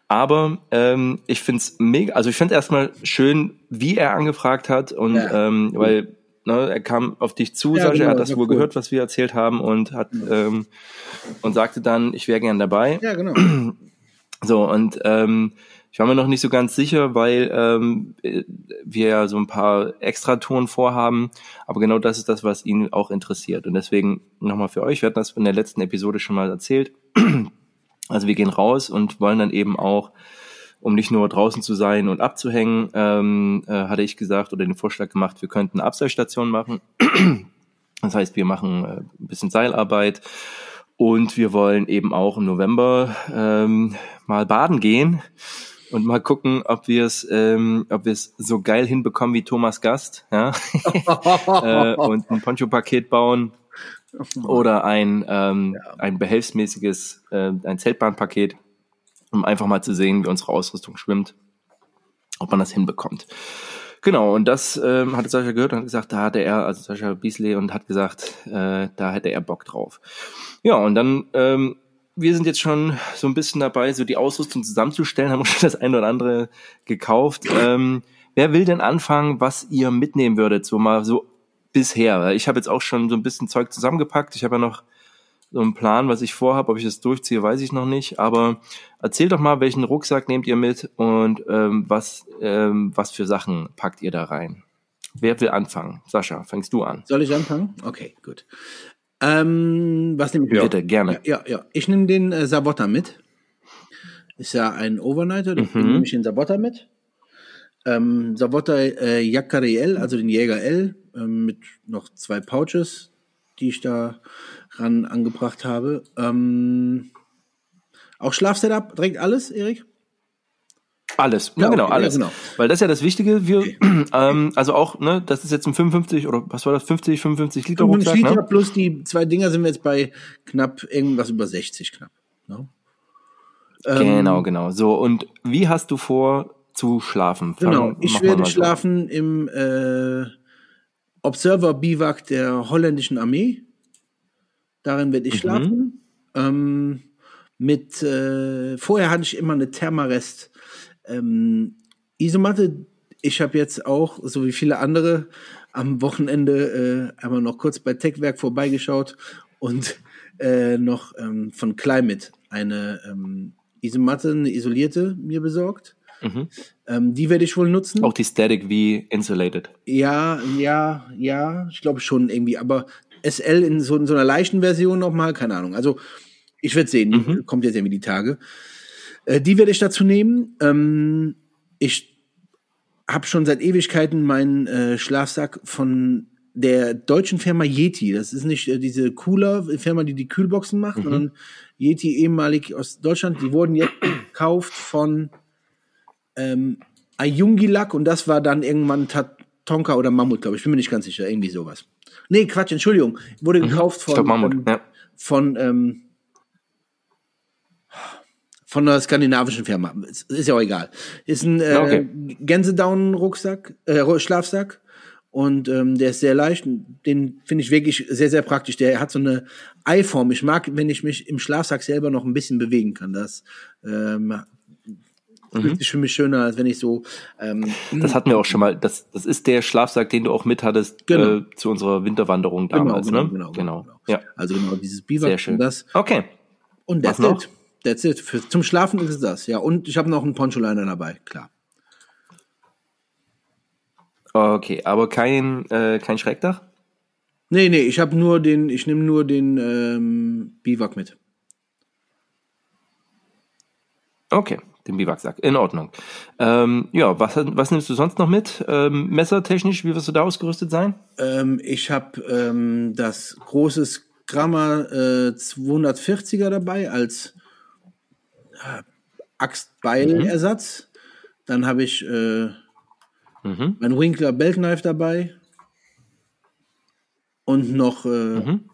Aber ähm, ich find's mega, also ich finde erstmal schön, wie er angefragt hat und Ja. ähm, weil ne, er kam auf dich zu, Ja, Sascha, genau, er hat das war wohl cool. gehört, was wir erzählt haben und hat ähm, und sagte dann, ich wäre gern dabei. Ja, genau. So, und ähm, ich war mir noch nicht so ganz sicher, weil ähm, äh, wir ja so ein paar Extratouren vorhaben, aber genau das ist das, was ihn auch interessiert. Und deswegen nochmal für euch, wir hatten das in der letzten Episode schon mal erzählt. Also wir gehen raus und wollen dann eben auch, um nicht nur draußen zu sein und abzuhängen, ähm, äh, hatte ich gesagt oder den Vorschlag gemacht, wir könnten eine Abseilstation machen. Das heißt, wir machen äh, ein bisschen Seilarbeit und wir wollen eben auch im November ähm, mal baden gehen und mal gucken, ob wir es, ähm, ob wir es so geil hinbekommen wie Thomas Gast, ja, äh, und ein Poncho-Paket bauen oder ein ähm, ein behelfsmäßiges, äh, ein Zeltbahnpaket, um einfach mal zu sehen, wie unsere Ausrüstung schwimmt, ob man das hinbekommt. Genau, und das ähm, hatte Sascha gehört und hat gesagt, da hatte er, also Sascha Beasley, und hat gesagt, äh, da hätte er Bock drauf. Ja, und dann, ähm, wir sind jetzt schon so ein bisschen dabei, so die Ausrüstung zusammenzustellen, haben uns schon das eine oder andere gekauft. Ähm, wer will denn anfangen, was ihr mitnehmen würdet, so mal so bisher? Ich habe jetzt auch schon so ein bisschen Zeug zusammengepackt. Ich habe ja noch so einen Plan, was ich vorhabe. Ob ich das durchziehe, weiß ich noch nicht. Aber erzählt doch mal, welchen Rucksack nehmt ihr mit und ähm, was, ähm, was für Sachen packt ihr da rein? Wer will anfangen? Sascha, fängst du an. Soll ich anfangen? Okay, gut. Ähm, was nehme ich Ja. mit? Bitte, gerne. Ja, ja. Ich nehme den äh, Savotta mit. Ist ja ein Overnighter, Mhm. nehme ich den Savotta mit. Ähm, Savotta äh, Yakari L, also den Jäger L, ähm, mit noch zwei Pouches, die ich da ran angebracht habe. Ähm, auch Schlafsetup, direkt alles, Erik? Alles, ja, Ja, genau, okay, ja, alles. genau. Weil das ist ja das Wichtige. Wir, ähm, also auch, ne, das ist jetzt ein 55 oder was war das, 50, 55 Liter 55 Rucksack, Liter ne? plus die zwei Dinger sind wir jetzt bei knapp irgendwas über 60 knapp. Ne? Ähm, Genau, genau. So, und wie hast du vor zu schlafen? Fang- Genau, ich werde so. schlafen im äh, Observer Biwak der holländischen Armee. Darin werde ich Mhm. schlafen. Ähm, mit äh, vorher hatte ich immer eine Thermarest ähm, Isomatte. Ich habe jetzt auch, so wie viele andere, am Wochenende äh, einmal noch kurz bei Techwerk vorbeigeschaut und äh, noch ähm, von Climate eine ähm, Isomatte, eine isolierte mir besorgt. Mhm. Ähm, die werde ich wohl nutzen. Auch die Static wie Insulated. Ja, ja, ja, ich glaube schon irgendwie, aber SL in so, in so einer leichten Version nochmal, keine Ahnung. Also ich werde sehen, Mhm. kommt jetzt irgendwie die Tage. Äh, die werde ich dazu nehmen. Ähm, ich habe schon seit Ewigkeiten meinen äh, Schlafsack von der deutschen Firma Yeti. Das ist nicht äh, diese Cooler-Firma, die die Kühlboxen macht, sondern Yeti ehemalig aus Deutschland. Die wurden jetzt gekauft von ähm, Ayungilak und das war dann irgendwann Tatonka oder Mammut, glaube ich. Bin mir nicht ganz sicher. Irgendwie sowas. Nee, Quatsch, Entschuldigung. Wurde gekauft Ich von, glaube Mammut, ähm, ja. von ähm, Von einer skandinavischen Firma. Ist ist ja auch egal. Ist ein äh, Okay. Gänsedown-Rucksack, äh, Schlafsack. Und ähm, der ist sehr leicht. Den finde ich wirklich sehr, sehr praktisch. Der hat so eine Eiform. Ich mag, wenn ich mich im Schlafsack selber noch ein bisschen bewegen kann. Das ähm, fühlt sich für mich schöner, als wenn ich so ähm, Das hatten wir auch schon mal. Das, das ist der Schlafsack, den du auch mit hattest Genau. äh, zu unserer Winterwanderung damals, genau, ne? genau, genau, genau. Ja, Also genau dieses Biwak sehr schön. und das. Okay. Und Was that's noch? it. That's it. Für, zum Schlafen ist es das, ja. Und ich habe noch einen Poncho-Liner dabei, klar. Okay, aber kein, äh, kein Schreckdach? Nee, nee, ich habe nur den, ich nehme nur den ähm, Biwak mit. Okay, den Biwaksack. In Ordnung. Ähm, ja, was, was nimmst du sonst noch mit? Ähm, messertechnisch, wie wirst du da ausgerüstet sein? Ähm, ich habe ähm, das große Gramma äh, 240er dabei als äh, Axtbeilersatz. Dann habe ich äh, Mhm. mein Winkler Beltknife dabei. Und noch äh, Mhm.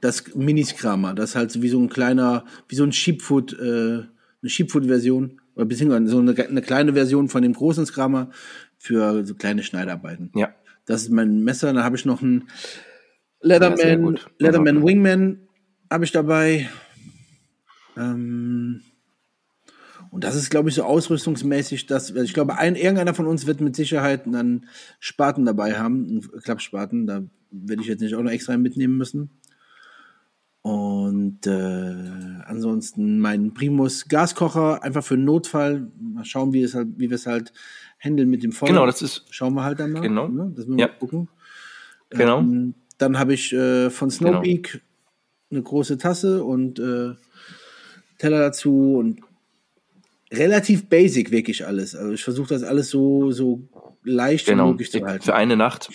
das Mini-Skrammer. Das ist halt wie so ein kleiner, wie so ein Sheepfoot, äh, eine Sheepfoot-Version. Oder beziehungsweise so eine, eine kleine Version von dem großen Skrammer für so kleine Schneidarbeiten. Ja. Das ist mein Messer. Dann habe ich noch ein Ja, Leatherman, gut. Leatherman Ja. Wingman habe ich dabei. Ähm, und das ist, glaube ich, so ausrüstungsmäßig, dass ich glaube, ein, irgendeiner von uns wird mit Sicherheit einen Spaten dabei haben, einen Klappspaten. Da werde ich jetzt nicht auch noch extra mitnehmen müssen. Und äh, ansonsten mein Primus Gaskocher, einfach für einen Notfall. Mal schauen, wie, es halt, wie wir es halt handeln mit dem Feuer. Genau, das ist, Schauen wir halt dann mal. Genau. Ne? Das müssen Ja. wir mal gucken. genau. Ähm, dann habe ich äh, von Snowpeak eine große Tasse und äh, Teller dazu und relativ basic wirklich alles. Also ich versuche das alles so, so leicht wie Genau. möglich zu halten. Für eine Nacht.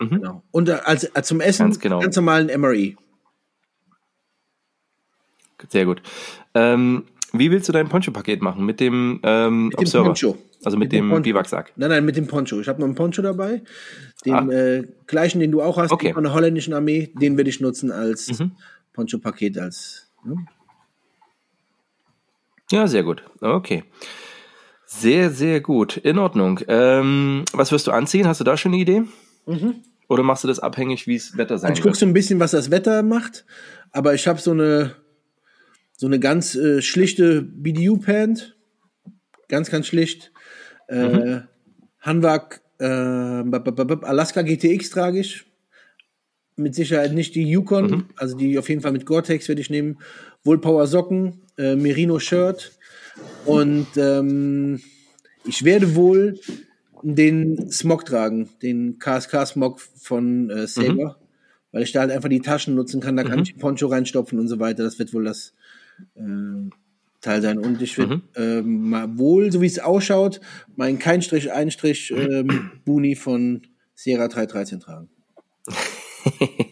Genau. Und äh, als, als zum Essen Ganz genau. ganz normalen MRE. Sehr gut. Ähm, wie willst du dein Poncho-Paket machen? Mit dem, ähm, dem Observer? Poncho. Also mit, Mit dem dem. Biwaksack. Nein, nein, mit dem Poncho. Ich habe noch einen Poncho dabei. Den Ah. äh, gleichen, den du auch hast, Okay. von der holländischen Armee. Den werde ich nutzen als Mhm. Poncho-Paket. als ne? Ja, sehr gut. Okay. Sehr, sehr gut. In Ordnung. Ähm, was wirst du anziehen? Hast du da schon eine Idee? Oder machst du das abhängig, wie es Wetter sein Also ich gucke wird? so ein bisschen, was das Wetter macht, aber ich habe so eine so eine ganz äh, schlichte BDU-Pant, ganz ganz schlicht. Äh, Hanwag äh, Alaska GTX trage ich. Mit Sicherheit nicht die Yukon, also die auf jeden Fall mit Gore-Tex werde ich nehmen. Wohlpower Socken, äh, Merino Shirt. Und ähm, ich werde wohl den Smog tragen, den KSK Smog von äh, Saber, weil ich da halt einfach die Taschen nutzen kann, da kann ich den Poncho reinstopfen und so weiter. Das wird wohl das äh, Teil sein. Und ich werde ähm, mal wohl, so wie es ausschaut, meinen kein Strich, ein Strich ähm, Buni von Sierra 313 tragen.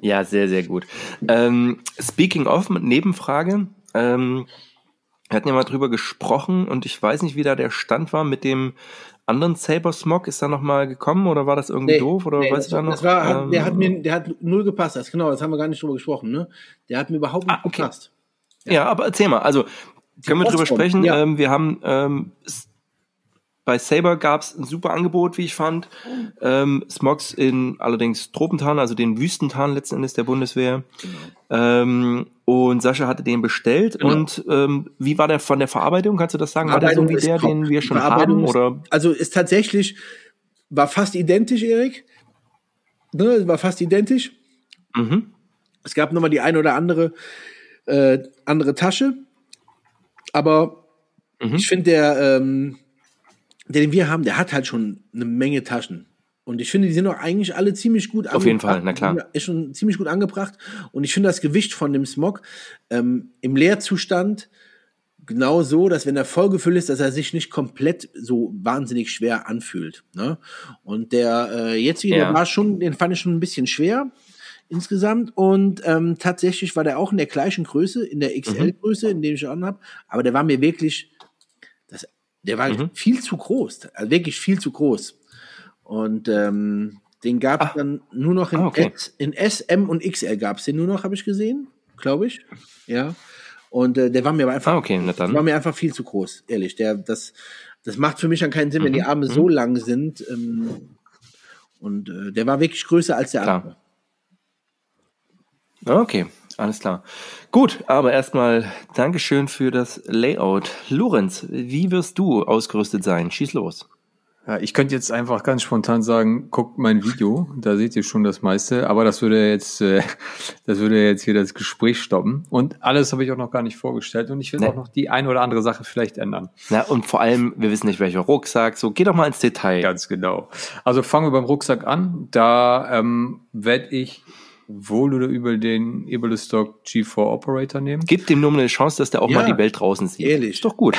Ja, sehr, sehr gut. Ähm, speaking of, Nebenfrage. Ähm, wir hatten ja mal drüber gesprochen und ich weiß nicht, wie da der Stand war mit dem anderen Saber Smog. Ist da noch mal gekommen oder war das irgendwie doof? Oder nee, weißt das, du da noch? das war, hat, der Ähm, hat mir, der hat null gepasst. Das, genau, das haben wir gar nicht drüber gesprochen. Ne? Der hat mir überhaupt nicht Ah, okay. gepasst. Ja, aber erzähl mal. Also, können wir drüber sprechen? ja. Ähm, wir haben ähm, bei Saber gab's ein super Angebot, wie ich fand. Ähm, Smogs in allerdings Tropentarn, also den Wüstentarn letzten Endes der Bundeswehr. Ähm, und Sascha hatte den bestellt. Genau. Und ähm, wie war der von der Verarbeitung? Kannst du das sagen? War der so wie der, top. den wir schon haben? ist- Oder? Also ist tatsächlich, war fast identisch, Erik. Ne, war fast identisch. Mhm. Es gab nochmal die eine oder andere äh, andere Tasche. Aber Mhm. ich finde, der, ähm, der, den wir haben, der hat halt schon eine Menge Taschen. Und ich finde, die sind auch eigentlich alle ziemlich gut Auf jeden Fall, na klar. Ist schon ziemlich gut angebracht. Und ich finde das Gewicht von dem Smog ähm, im Leerzustand genau so, dass wenn er vollgefüllt ist, dass er sich nicht komplett so wahnsinnig schwer anfühlt. Ne? Und der äh, jetzige, Ja. der war schon, den fand ich schon ein bisschen schwer insgesamt. Und ähm, tatsächlich war der auch in der gleichen Größe, in der XL-Größe, in dem ich an habe. Aber der war mir wirklich, das, der war Mhm. viel zu groß, also wirklich viel zu groß. Und ähm, den gab es Ah. dann nur noch in, Ah, okay. S, in S, M und XL gab es den nur noch, habe ich gesehen, glaube ich. Ja. Und äh, der war mir aber einfach, Ah, okay, war mir einfach viel zu groß, ehrlich. Der, das, das macht für mich dann keinen Sinn, wenn die Mhm, Arme so lang sind. Ähm, und äh, der war wirklich größer als der Klar. andere. Okay, alles klar. Gut, aber erstmal Dankeschön für das Layout. Lorenz, wie wirst du ausgerüstet sein? Schieß los. Ja, ich könnte jetzt einfach ganz spontan sagen, guckt mein Video, da seht ihr schon das meiste, aber das würde jetzt, äh, das würde jetzt hier das Gespräch stoppen. Und alles habe ich auch noch gar nicht vorgestellt und ich will Nee. auch noch die eine oder andere Sache vielleicht ändern. Na, und vor allem, wir wissen nicht, welcher Rucksack. So, geh doch mal ins Detail. Ganz genau. Also fangen wir beim Rucksack an. Da ähm, werde ich wohl oder übel den Eberlestock G4 Operator nehmen. Gib dem nur mal eine Chance, dass der auch Ja, mal die Welt draußen sieht. ehrlich. Ist doch gut.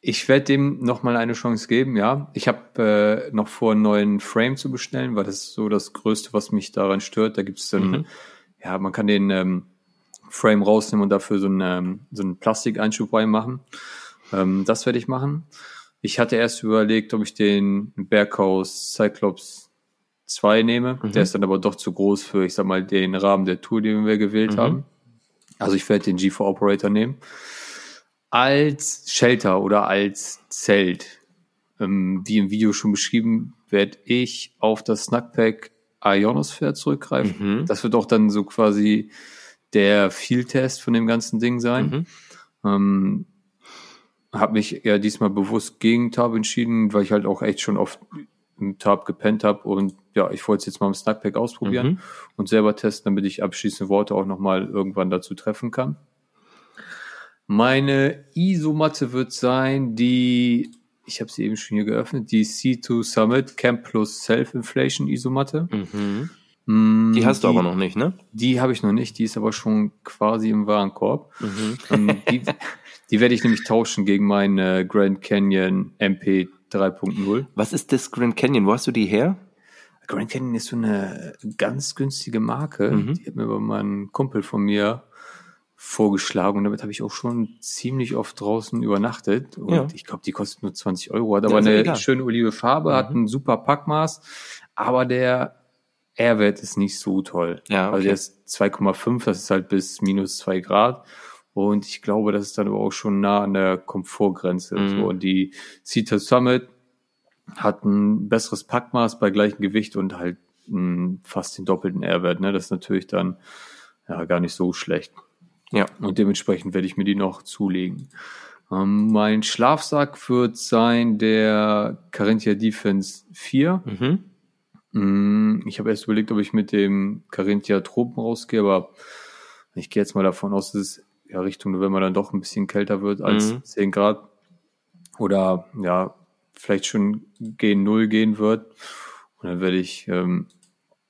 Ich werde dem noch mal eine Chance geben, ja. Ich habe äh, noch vor, einen neuen Frame zu bestellen, weil das ist so das Größte, was mich daran stört. Da gibt's dann, Mhm. ja, man kann den ähm, Frame rausnehmen und dafür so einen, ähm, so einen Plastikeinschub reinmachen. Ähm, das werde ich machen. Ich hatte erst überlegt, ob ich den Berghaus Cyclops 2 nehme. Mhm. Der ist dann aber doch zu groß für, ich sag mal, den Rahmen der Tour, den wir gewählt Mhm. haben. Also ich werde den G4 Operator nehmen als Shelter oder als Zelt, ähm, wie im Video schon beschrieben, werde ich auf das Snackpack Ionosphere zurückgreifen. Mhm. Das wird auch dann so quasi der Field-Test von dem ganzen Ding sein. Mhm. Ähm, habe mich ja diesmal bewusst gegen Tab entschieden, weil ich halt auch echt schon oft im Tab gepennt habe und ja, ich wollte es jetzt mal im Snackpack ausprobieren Mhm. und selber testen, damit ich abschließende Worte auch nochmal irgendwann dazu treffen kann. Meine Isomatte wird sein, die, ich habe sie eben schon hier geöffnet, die C2 Summit Camp Plus Self-Inflation Isomatte. Mhm. Mm, Die hast du aber noch nicht, ne? Die habe ich noch nicht, die ist aber schon quasi im Warenkorb. Mhm. Ähm, die, die werde ich nämlich tauschen gegen meine Grand Canyon MP 3.0. Was ist das Grand Canyon? Wo hast du die her? Grand Canyon ist so eine ganz günstige Marke. Mhm. Die hat mir aber mal ein Kumpel von mir vorgeschlagen und damit habe ich auch schon ziemlich oft draußen übernachtet. Und Ja. ich glaube, die kostet nur 20 Euro, hat aber eine egal. schöne olive Farbe, hat Mhm. ein super Packmaß, aber der R-Wert ist nicht so toll. Ja, okay. Also der ist 2,5, das ist halt bis minus 2 Grad. Und ich glaube, das ist dann aber auch schon nah an der Komfortgrenze. Mhm. So, und die Cita Summit hat ein besseres Packmaß bei gleichem Gewicht und halt mh, fast den doppelten R-Wert. Ne? Das ist natürlich dann ja gar nicht so schlecht. Ja. Und dementsprechend werde ich mir die noch zulegen. Ähm, mein Schlafsack wird sein der Carinthia Defense 4. Mhm. Mm, Ich habe erst überlegt, ob ich mit dem Carinthia Tropen rausgehe, aber ich gehe jetzt mal davon aus, dass es ja Richtung November dann doch ein bisschen kälter wird als Mhm. 10 Grad. Oder ja, vielleicht schon gegen Null gehen wird. Und dann werde ich ähm,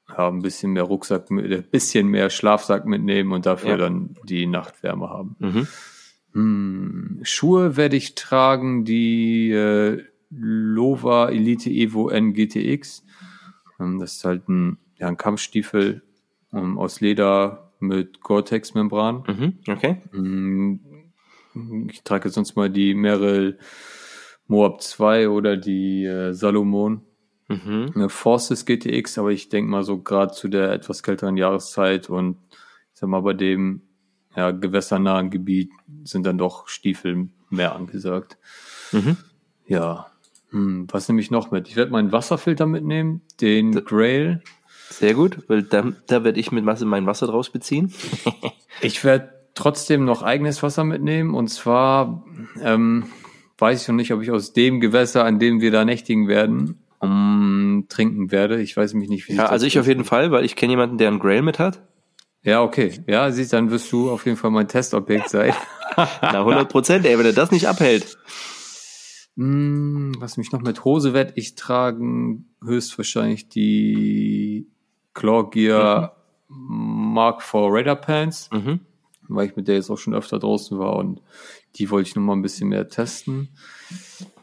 ja, ein bisschen mehr Rucksack, ein bisschen mehr Schlafsack mitnehmen und dafür Ja. dann die Nachtwärme haben. Mhm. Hm, Schuhe werde ich tragen, die äh, Lova Elite Evo N GTX. Ähm, das ist halt ein, ja, ein Kampfstiefel ähm, aus Leder mit Gore-Tex-Membran. Mhm. Okay. Hm, Ich trage jetzt sonst mal die Merrill Moab 2 oder die äh, Salomon Mhm. eine Forces GTX, aber ich denke mal so gerade zu der etwas kälteren Jahreszeit und ich sag mal bei dem ja, gewässernahen Gebiet sind dann doch Stiefel mehr angesagt. Mhm. Ja. Hm, was nehme ich noch mit? Ich werde meinen Wasserfilter mitnehmen, den Grail. Sehr gut, weil da, da werde ich mit Masse mein Wasser draus beziehen. Ich werde trotzdem noch eigenes Wasser mitnehmen und zwar ähm, weiß ich noch nicht, ob ich aus dem Gewässer, an dem wir da nächtigen werden, um, trinken werde. Ich weiß mich nicht, wie Ja, das also ich auf jeden Fall, weil ich kenne jemanden, der einen Grail mit hat. Ja, okay. Ja, siehst, dann wirst du auf jeden Fall mein Testobjekt sein. Na, 100 Prozent, ey, wenn er das nicht abhält. Hm, was mich noch mit Hose werde ich tragen, höchstwahrscheinlich die Claw Gear Mark IV Raider Pants, Mhm. weil ich mit der jetzt auch schon öfter draußen war und die wollte ich noch mal ein bisschen mehr testen.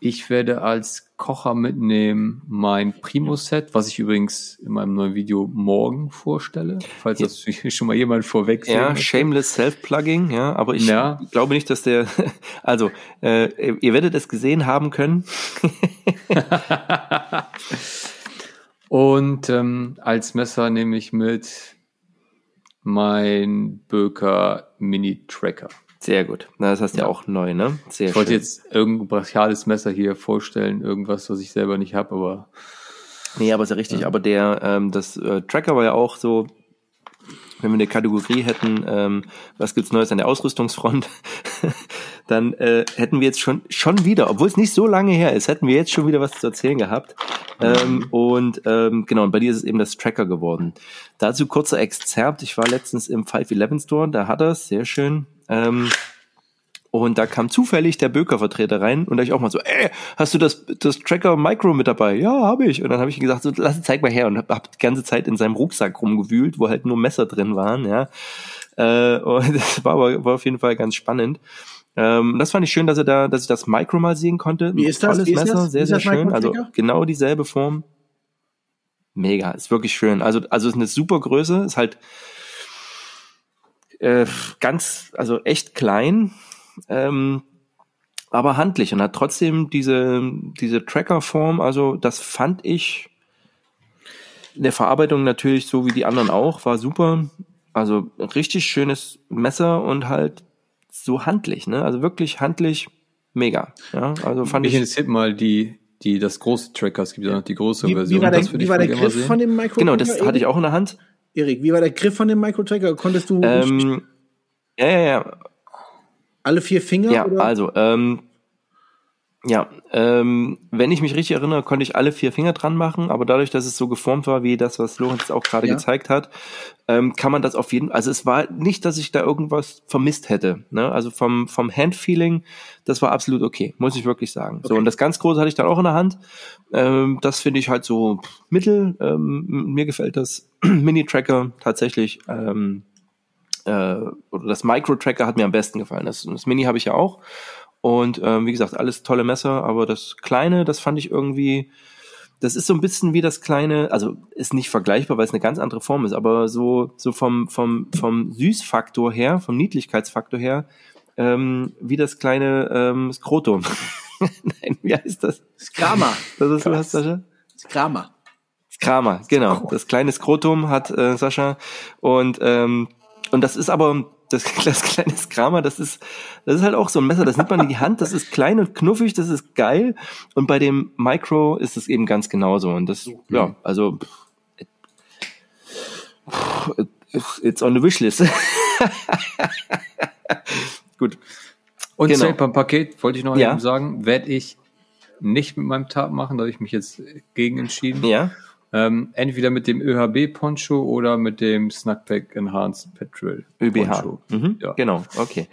Ich werde als Kocher mitnehmen mein Primo-Set, was ich übrigens in meinem neuen Video morgen vorstelle, falls das schon mal jemand vorweg Ja, möchte. shameless Self-Plugging, ja, aber ich Ja. glaube nicht, dass der, also, äh, ihr werdet es gesehen haben können. Und ähm, als Messer nehme ich mit mein Böker Mini Tracker. Sehr gut. Na, das heißt ja. ja auch neu, ne? Sehr ich wollte jetzt irgendein brachiales Messer hier vorstellen, irgendwas, was ich selber nicht habe, aber. Nee, aber ist ja richtig. Ja. Aber der, ähm, das äh, Tracker war ja auch so, wenn wir eine Kategorie hätten, ähm, was gibt's Neues an der Ausrüstungsfront, dann äh, hätten wir jetzt schon schon wieder, obwohl es nicht so lange her ist, hätten wir jetzt schon wieder was zu erzählen gehabt. Ähm, und ähm, genau, und bei dir ist es eben das Tracker geworden. Dazu kurzer Exzerpt. Ich war letztens im 511 Store, da hat er es, sehr schön. Ähm, und da kam zufällig der Böker-Vertreter rein und da ich auch mal so, ey, hast du das, das Tracker Micro mit dabei? Ja, habe ich. Und dann habe ich gesagt, so, lass zeig mal her und habe hab die ganze Zeit in seinem Rucksack rumgewühlt, wo halt nur Messer drin waren, ja. Äh, und das war aber war auf jeden Fall ganz spannend. Ähm, das fand ich schön, dass er da, dass ich das Micro mal sehen konnte. Wie ist das? Tolles Wie ist Messer, das? sehr, sehr schön. Also genau dieselbe Form. Mega, ist wirklich schön. Also, also ist eine super Größe, ist halt äh, ganz, also echt klein. Ähm, aber handlich und hat trotzdem diese, diese Tracker-Form. Also das fand ich in der Verarbeitung natürlich so wie die anderen auch, war super. Also richtig schönes Messer und halt so handlich, ne? Also wirklich handlich, mega. Ja, also fand Mich ich. interessiert mal die, die, das große Tracker, es gibt ja noch die große Wie, Version. wie war der, wie war der Griff sehen. von dem Micro? Genau, das hatte ich auch in der Hand. Erik, wie war der Griff von dem Micro-Tracker? Konntest du Ähm, ja, ja, ja. alle vier Finger? Ja, oder? also, ähm, ja, ähm, wenn ich mich richtig erinnere, konnte ich alle vier Finger dran machen, aber dadurch, dass es so geformt war, wie das, was Lorenz auch gerade Ja. gezeigt hat, ähm, kann man das auf jeden also es war nicht, dass ich da irgendwas vermisst hätte. Ne? Also vom, vom Handfeeling, das war absolut okay, muss ich wirklich sagen. So, Okay. und das ganz große hatte ich dann auch in der Hand. Ähm, das finde ich halt so mittel. Ähm, mir gefällt das Mini-Tracker tatsächlich. Ähm, äh, oder das Micro-Tracker hat mir am besten gefallen. Das, das Mini habe ich ja auch. Und ähm, wie gesagt, alles tolle Messer, aber das kleine, das fand ich irgendwie, das ist so ein bisschen wie das kleine, also ist nicht vergleichbar, weil es eine ganz andere Form ist, aber so, so vom, vom, vom Süßfaktor her, vom Niedlichkeitsfaktor her, ähm, wie das kleine ähm, Skrotum. Nein, wie heißt das? Skrama. Das ist was, Sascha? Skrama. Krama, genau. Das kleine Skrotum hat äh, Sascha. Und, ähm, und das ist aber, das, das kleine Krama, das ist, das ist halt auch so ein Messer, das nimmt man in die Hand, das ist klein und knuffig, das ist geil. Und bei dem Micro ist es eben ganz genauso. Und das, ja, also, pff, it's on the wishlist. Gut. Und Genau. Paket, wollte ich noch Ja. eben sagen, werde ich nicht mit meinem Tab machen, da habe ich mich jetzt gegen entschieden. Ja, Ähm, entweder mit dem ÖHB-Poncho oder mit dem Snackpack Enhanced Petrol ÖBH. Poncho. Mhm, Ja. Genau, okay.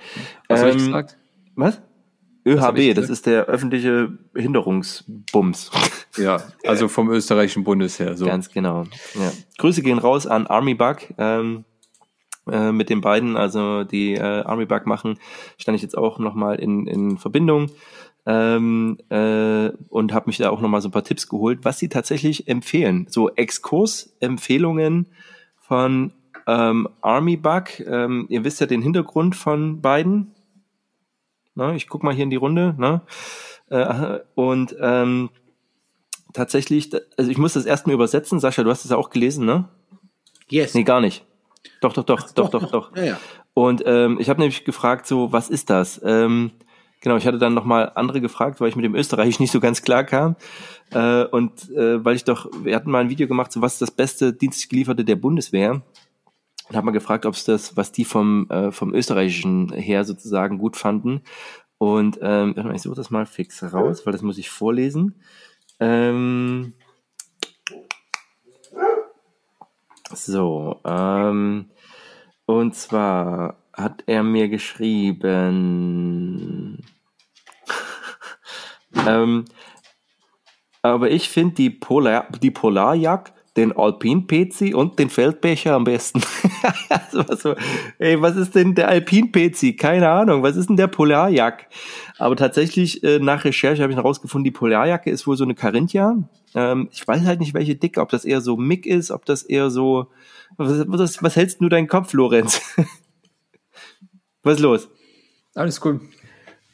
Was habe ich Ähm, gesagt? Was? ÖHB, das ist der öffentliche Behinderungsbums. Ja, also vom österreichischen Bundesheer. So. Ganz genau. Ja. Grüße gehen raus an Army Bug. Ähm, äh, mit den beiden, also die äh, Army Bug machen, stand ich jetzt auch nochmal in, in Verbindung ähm, äh, und habe mich da auch nochmal so ein paar Tipps geholt, was sie tatsächlich empfehlen. So Exkurs-Empfehlungen von ähm, Army Bug. Ähm, ihr wisst ja den Hintergrund von beiden. Ne, ich guck mal hier in die Runde. Ne? Äh, und ähm, tatsächlich, also ich muss das erstmal übersetzen. Sascha, du hast es ja auch gelesen, ne? Yes. Nee, gar nicht. Doch, doch, doch, doch, doch, doch. Ja, ja. Und ähm, ich habe nämlich gefragt, so, was ist das? Ähm, genau, ich hatte dann nochmal andere gefragt, weil ich mit dem Österreich nicht so ganz klar kam. Äh, und äh, weil ich doch, wir hatten mal ein Video gemacht, so was ist das beste dienstlich gelieferte der Bundeswehr. Und habe mal gefragt, ob es das, was die vom, äh, vom österreichischen her sozusagen gut fanden. Und ähm, ich suche das mal fix raus, weil das muss ich vorlesen. Ähm, so, ähm, und zwar hat er mir geschrieben, ähm, aber ich finde die, Polar, die Polarjagd, den Alpin-PC und den Feldbecher am besten. so, ey, was ist denn der Alpin-PC? Keine Ahnung, was ist denn der Polarjagd? Aber tatsächlich, äh, nach Recherche habe ich herausgefunden, die Polarjacke ist wohl so eine Carinthia. Ähm, ich weiß halt nicht, welche Dicke, ob das eher so Mick ist, ob das eher so, was, was, was hältst du deinen Kopf, Lorenz? was ist los? Alles cool.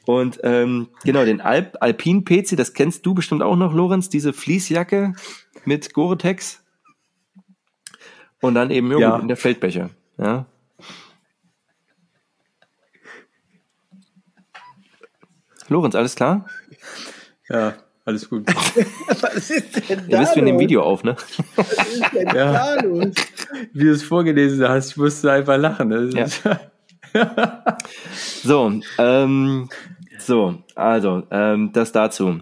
Und ähm, genau, den Alp, Alpin PC, das kennst du bestimmt auch noch, Lorenz, diese Fließjacke mit Gore-Tex. Und dann eben Ja. in der Feldbecher. Ja. Lorenz, alles klar? Ja, alles gut. Was ist denn Ihr wisst, wir nehmen Video auf, ne? Was ist denn Ja. da los? Wie du es vorgelesen hast, ich musste einfach lachen. Das Ja. So, ähm, so, also, ähm, das dazu.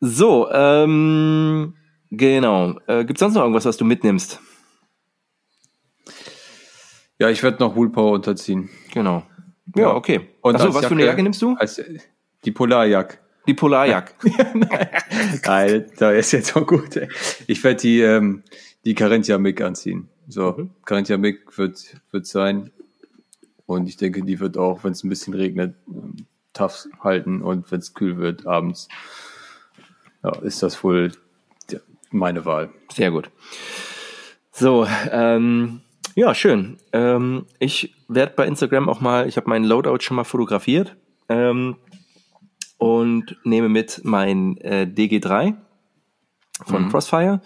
So, ähm, genau. Äh, Gibt sonst noch irgendwas, was du mitnimmst? ja, ich werde noch Woolpower unterziehen. Genau. Ja, Ja. okay. Und Achso, was für eine Jacke nimmst du? Als, die Polarjacke. Die Polarjacke. Alter, ist jetzt auch gut. Ey. Ich werde die, ähm, die Carinthia Mick anziehen. So, Mhm. Carinthia Mick wird, wird sein. Und ich denke, die wird auch, wenn es ein bisschen regnet, ähm, tough halten. Und wenn es kühl wird abends, ja, ist das wohl meine Wahl. Sehr gut. So, ähm, ja, schön. Ähm, ich werde bei Instagram auch mal, ich habe meinen Loadout schon mal fotografiert ähm, und nehme mit mein äh, DG3 von Mhm. Crossfire.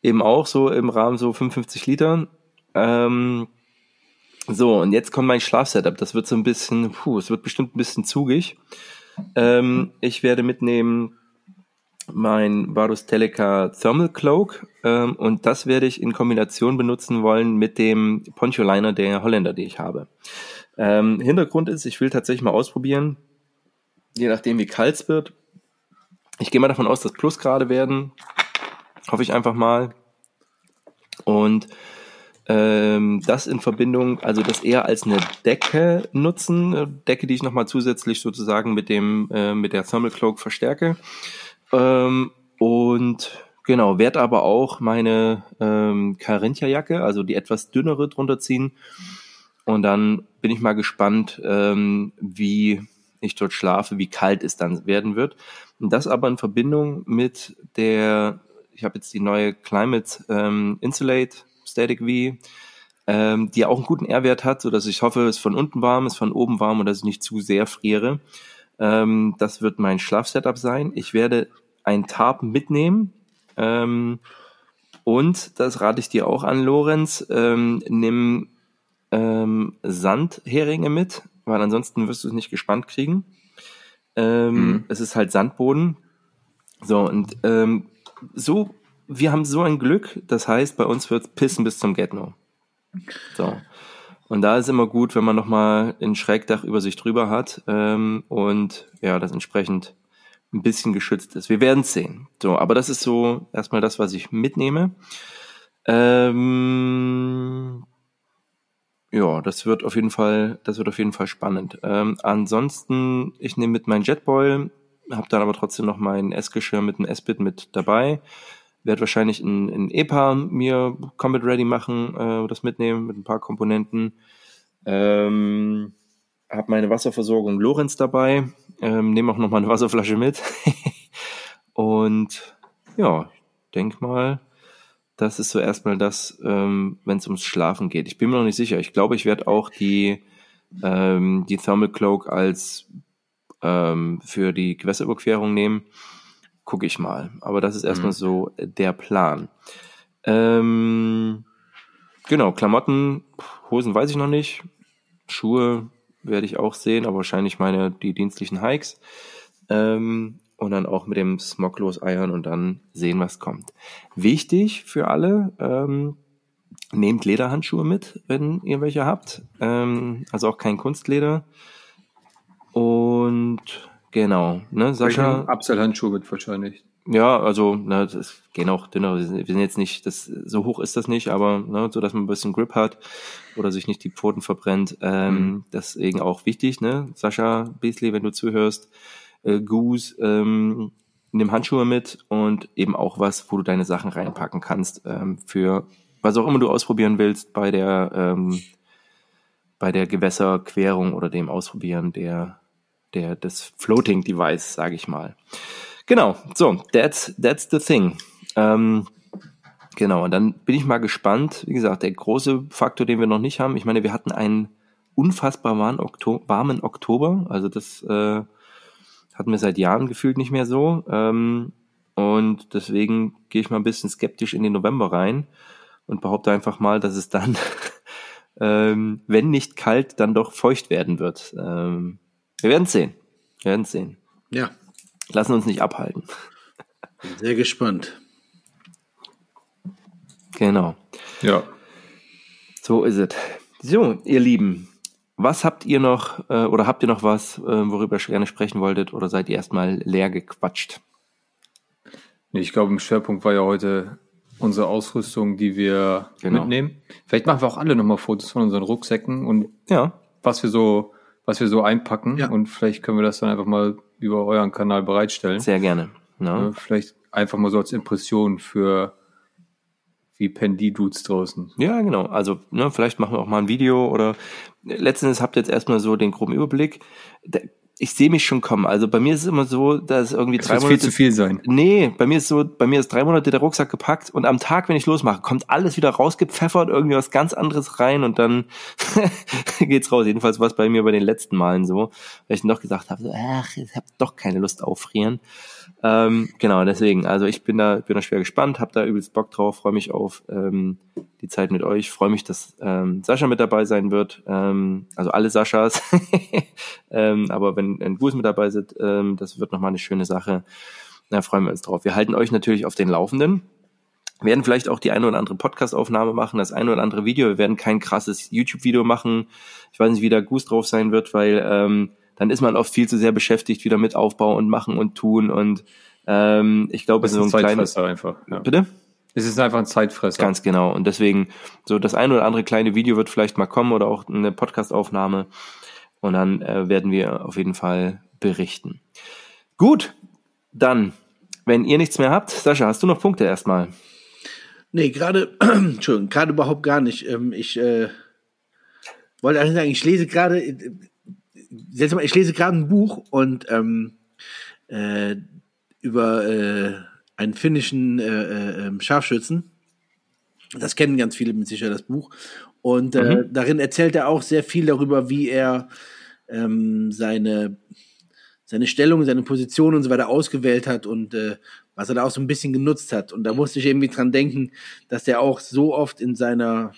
Eben auch so im Rahmen so 55 Liter. Ähm, so, und jetzt kommt mein Schlafsetup. Das wird so ein bisschen, puh, es wird bestimmt ein bisschen zugig. Ähm, ich werde mitnehmen mein Varus Teleca Thermal Cloak ähm, und das werde ich in Kombination benutzen wollen mit dem Poncho Liner der Holländer, die ich habe. Ähm, Hintergrund ist, ich will tatsächlich mal ausprobieren, je nachdem wie kalt es wird. Ich gehe mal davon aus, dass Plusgrade werden. Hoffe ich einfach mal. Und ähm, das in Verbindung, also das eher als eine Decke nutzen, äh, Decke, die ich nochmal zusätzlich sozusagen mit dem äh, mit der Thermal Cloak verstärke. Ähm, und genau, werde aber auch meine ähm, Carinthia-Jacke, also die etwas dünnere drunter ziehen. Und dann bin ich mal gespannt, ähm, wie ich dort schlafe, wie kalt es dann werden wird. Und das aber in Verbindung mit der, ich habe jetzt die neue Climate ähm, Insulate Static V, ähm, die auch einen guten R-Wert hat, so dass ich hoffe, es ist von unten warm, ist von oben warm und dass ich nicht zu sehr friere. Ähm, das wird mein Schlafsetup sein. Ich werde ein Tarp mitnehmen. Ähm, und das rate ich dir auch an, Lorenz. Ähm, nimm ähm, Sandheringe mit, weil ansonsten wirst du es nicht gespannt kriegen. Ähm, Mhm. Es ist halt Sandboden. So, und ähm, so, wir haben so ein Glück, das heißt, bei uns wird Pissen bis zum Get-No. So. Und da ist immer gut, wenn man nochmal ein Schrägdach über sich drüber hat ähm, und ja, das entsprechend ein bisschen geschützt ist. Wir werden sehen. So, aber das ist so erstmal das, was ich mitnehme. Ähm, ja, das wird auf jeden Fall, das wird auf jeden Fall spannend. Ähm, ansonsten, ich nehme mit meinem Jetboil, habe dann aber trotzdem noch mein Essgeschirr mit dem S-Bit mit dabei. Werde wahrscheinlich ein, ein EPA mir Combat Ready machen, äh, das mitnehmen mit ein paar Komponenten. Ähm, habe meine Wasserversorgung Lorenz dabei, ähm, nehme auch noch mal eine Wasserflasche mit. Und ja, denk mal, das ist so erstmal das, ähm, wenn es ums Schlafen geht. Ich bin mir noch nicht sicher. Ich glaube, ich werde auch die, ähm, die Thermal Cloak als ähm, für die Gewässerüberquerung nehmen. Gucke ich mal. Aber das ist erstmal Mhm. so der Plan. Ähm, genau, Klamotten, Hosen weiß ich noch nicht. Schuhe werde ich auch sehen, aber wahrscheinlich meine die dienstlichen Hikes. Ähm, und dann auch mit dem Smog loseiern und dann sehen, was kommt. Wichtig für alle, ähm, nehmt Lederhandschuhe mit, wenn ihr welche habt. Ähm, also auch kein Kunstleder. Und genau, ne, Sascha. Abseilhandschuhe mit wahrscheinlich. Ja, also, ne, das gehen auch dünner. Wir sind, jetzt nicht, das, so hoch ist das nicht, aber ne, so dass man ein bisschen Grip hat oder sich nicht die Pfoten verbrennt. Ähm, Mhm. Deswegen auch wichtig, ne? Sascha Beasley, wenn du zuhörst, äh, Goose, ähm, nimm Handschuhe mit und eben auch was, wo du deine Sachen reinpacken kannst, ähm, für was auch immer du ausprobieren willst bei der, ähm, bei der Gewässerquerung oder dem Ausprobieren der, der, des Floating Device, sage ich mal. Genau, so, that's, that's the thing. Ähm, genau, und dann bin ich mal gespannt. Wie gesagt, der große Faktor, den wir noch nicht haben, ich meine, wir hatten einen unfassbar warmen, Okto warmen Oktober, also das äh, hatten wir seit Jahren gefühlt nicht mehr so. Ähm, und deswegen gehe ich mal ein bisschen skeptisch in den November rein und behaupte einfach mal, dass es dann, ähm, wenn nicht kalt, dann doch feucht werden wird. Ähm, wir werden sehen. Wir werden sehen. Ja. Lassen uns nicht abhalten. Bin sehr gespannt. Genau. Ja. So ist es. So, ihr Lieben, was habt ihr noch äh, oder habt ihr noch was, äh, worüber ihr gerne sprechen wolltet oder seid ihr erstmal leer gequatscht? Ich glaube, im Schwerpunkt war ja heute unsere Ausrüstung, die wir Genau. mitnehmen. Vielleicht machen wir auch alle nochmal Fotos von unseren Rucksäcken und Ja, was wir so, was wir so einpacken. Ja. Und vielleicht können wir das dann einfach mal über euren Kanal bereitstellen. sehr gerne. Ja. Äh, Vielleicht einfach mal so als Impression für wie pennen die Dudes draußen. Ja, genau. Also, ne, vielleicht machen wir auch mal ein Video oder letztendlich habt ihr jetzt erstmal so den groben Überblick. Ich sehe mich schon kommen. Also bei mir ist es immer so, dass irgendwie Das drei wird viel Monate. zu viel sein. Nee, bei mir ist so, bei mir ist drei Monate der Rucksack gepackt und am Tag, wenn ich losmache, kommt alles wieder rausgepfeffert, irgendwie was ganz anderes rein und dann geht's raus. Jedenfalls war es bei mir bei den letzten Malen so, weil ich noch gesagt habe, so, ach, ich habe doch keine Lust auf Frieren. Ähm, genau, deswegen, also ich bin da, bin da schwer gespannt, habe da übelst Bock drauf, freue mich auf ähm, die Zeit mit euch, freue mich, dass ähm, Sascha mit dabei sein wird, ähm, also alle Saschas, ähm, aber wenn, wenn Gus mit dabei sind, ähm, das wird nochmal eine schöne Sache. Da freuen wir uns drauf. Wir halten euch natürlich auf den Laufenden. Werden vielleicht auch die eine oder andere Podcast-Aufnahme machen, das eine oder andere Video. Wir werden kein krasses YouTube-Video machen. Ich weiß nicht, wie da Gus drauf sein wird, weil ähm, dann ist man oft viel zu sehr beschäftigt wieder mit Aufbau und Machen und Tun. Und ähm, ich glaube, Das ist so ein ein kleines... Zeitfresser einfach. Ja. Bitte? Es ist einfach ein Zeitfresser. Ganz genau. Und deswegen, so das ein oder andere kleine Video wird vielleicht mal kommen oder auch eine Podcast-Aufnahme. Und dann äh, werden wir auf jeden Fall berichten. Gut, dann, wenn ihr nichts mehr habt, Sascha, hast du noch Punkte erstmal? Nee, gerade, Entschuldigung, gerade überhaupt gar nicht. Ähm, ich äh, wollte eigentlich sagen, ich lese gerade, äh, seltsam, ich lese gerade ein Buch und ähm, äh, über äh, einen finnischen äh, äh, ähm, Scharfschützen. Das kennen ganz viele mit sicher, das Buch. Und äh, darin erzählt er auch sehr viel darüber, wie er ähm, seine, seine Stellung, seine Position und so weiter ausgewählt hat und äh, was er da auch so ein bisschen genutzt hat. Und da musste ich irgendwie dran denken, dass er auch so oft in seiner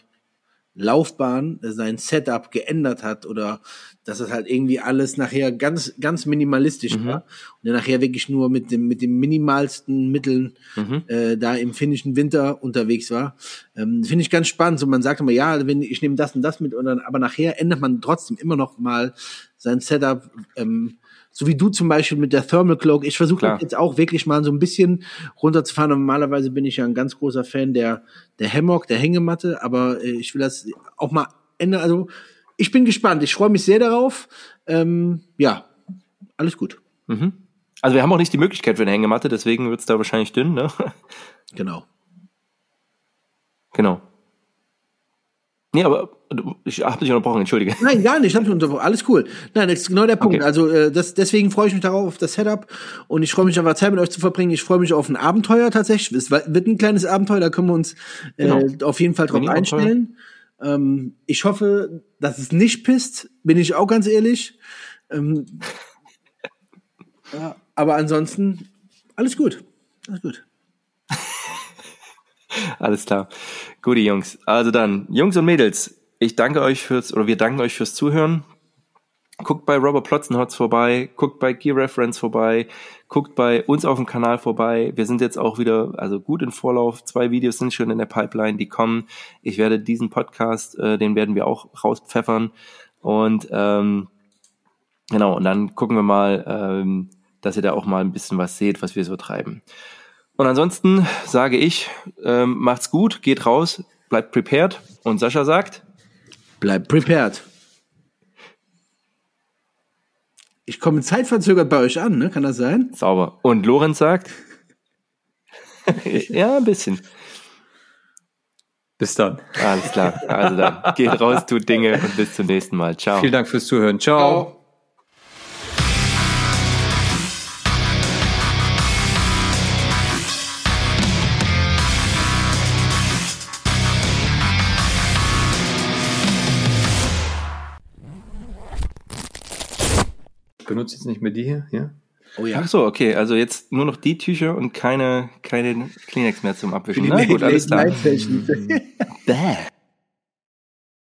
Laufbahn äh, sein Setup geändert hat oder dass es halt irgendwie alles nachher ganz, ganz minimalistisch war und er nachher wirklich nur mit dem, mit den minimalsten Mitteln äh, da im finnischen Winter unterwegs war. Ähm, Finde ich ganz spannend. So man sagt immer, ja, wenn ich nehme das und das mit und dann, aber nachher ändert man trotzdem immer noch mal sein Setup, ähm, so wie du zum Beispiel mit der Thermal Cloak. Ich versuche jetzt auch wirklich mal so ein bisschen runterzufahren. Normalerweise bin ich ja ein ganz großer Fan der, der Hammock, der Hängematte, aber äh, ich will das auch mal ändern. Also ich bin gespannt. Ich freue mich sehr darauf. Ähm, ja, alles gut. Also wir haben auch nicht die Möglichkeit für eine Hängematte, deswegen wird's da wahrscheinlich dünn, ne? Genau. Genau. Nee, aber ich habe dich unterbrochen, entschuldige. Nein, gar nicht. Ich unterbrochen. Alles cool. Nein, das ist genau der Punkt. Okay. Also äh, das, deswegen freue ich mich darauf auf das Setup und ich freue mich einfach Zeit mit euch zu verbringen. Ich freue mich auf ein Abenteuer tatsächlich. Es wird ein kleines Abenteuer, da können wir uns äh, Genau. auf jeden Fall drauf einstellen. Ähm, ich hoffe, dass es nicht pisst, bin ich auch ganz ehrlich. Ähm, ja, aber ansonsten alles gut. Alles gut. Alles klar. Gute Jungs. Also dann, Jungs und Mädels, ich danke euch fürs, oder wir danken euch fürs Zuhören. Guckt bei Robert Plotzenhotz vorbei, guckt bei Gear Reference vorbei, guckt bei uns auf dem Kanal vorbei. Wir sind jetzt auch wieder, also gut in Vorlauf. Zwei Videos sind schon in der Pipeline, die kommen. Ich werde diesen Podcast, äh, den werden wir auch rauspfeffern. Und ähm, genau, und dann gucken wir mal, ähm, dass ihr da auch mal ein bisschen was seht, was wir so treiben. Und ansonsten sage ich, ähm, macht's gut, geht raus, bleibt prepared. Und Sascha sagt, Bleibt prepared. Ich komme zeitverzögert bei euch an, ne? Kann das sein? sauber. Und Lorenz sagt, ja, ein bisschen. Bis dann. Alles klar. Also dann, geht raus, tut Dinge und bis zum nächsten Mal. Ciao. Vielen Dank fürs Zuhören. Ciao. Ich benutze jetzt nicht mehr die hier. Ja? Oh ja. Ach so, okay. Also jetzt nur noch die Tücher und keine, keine Kleenex mehr zum Abwischen. Die Na gut, alles klar. Bäh.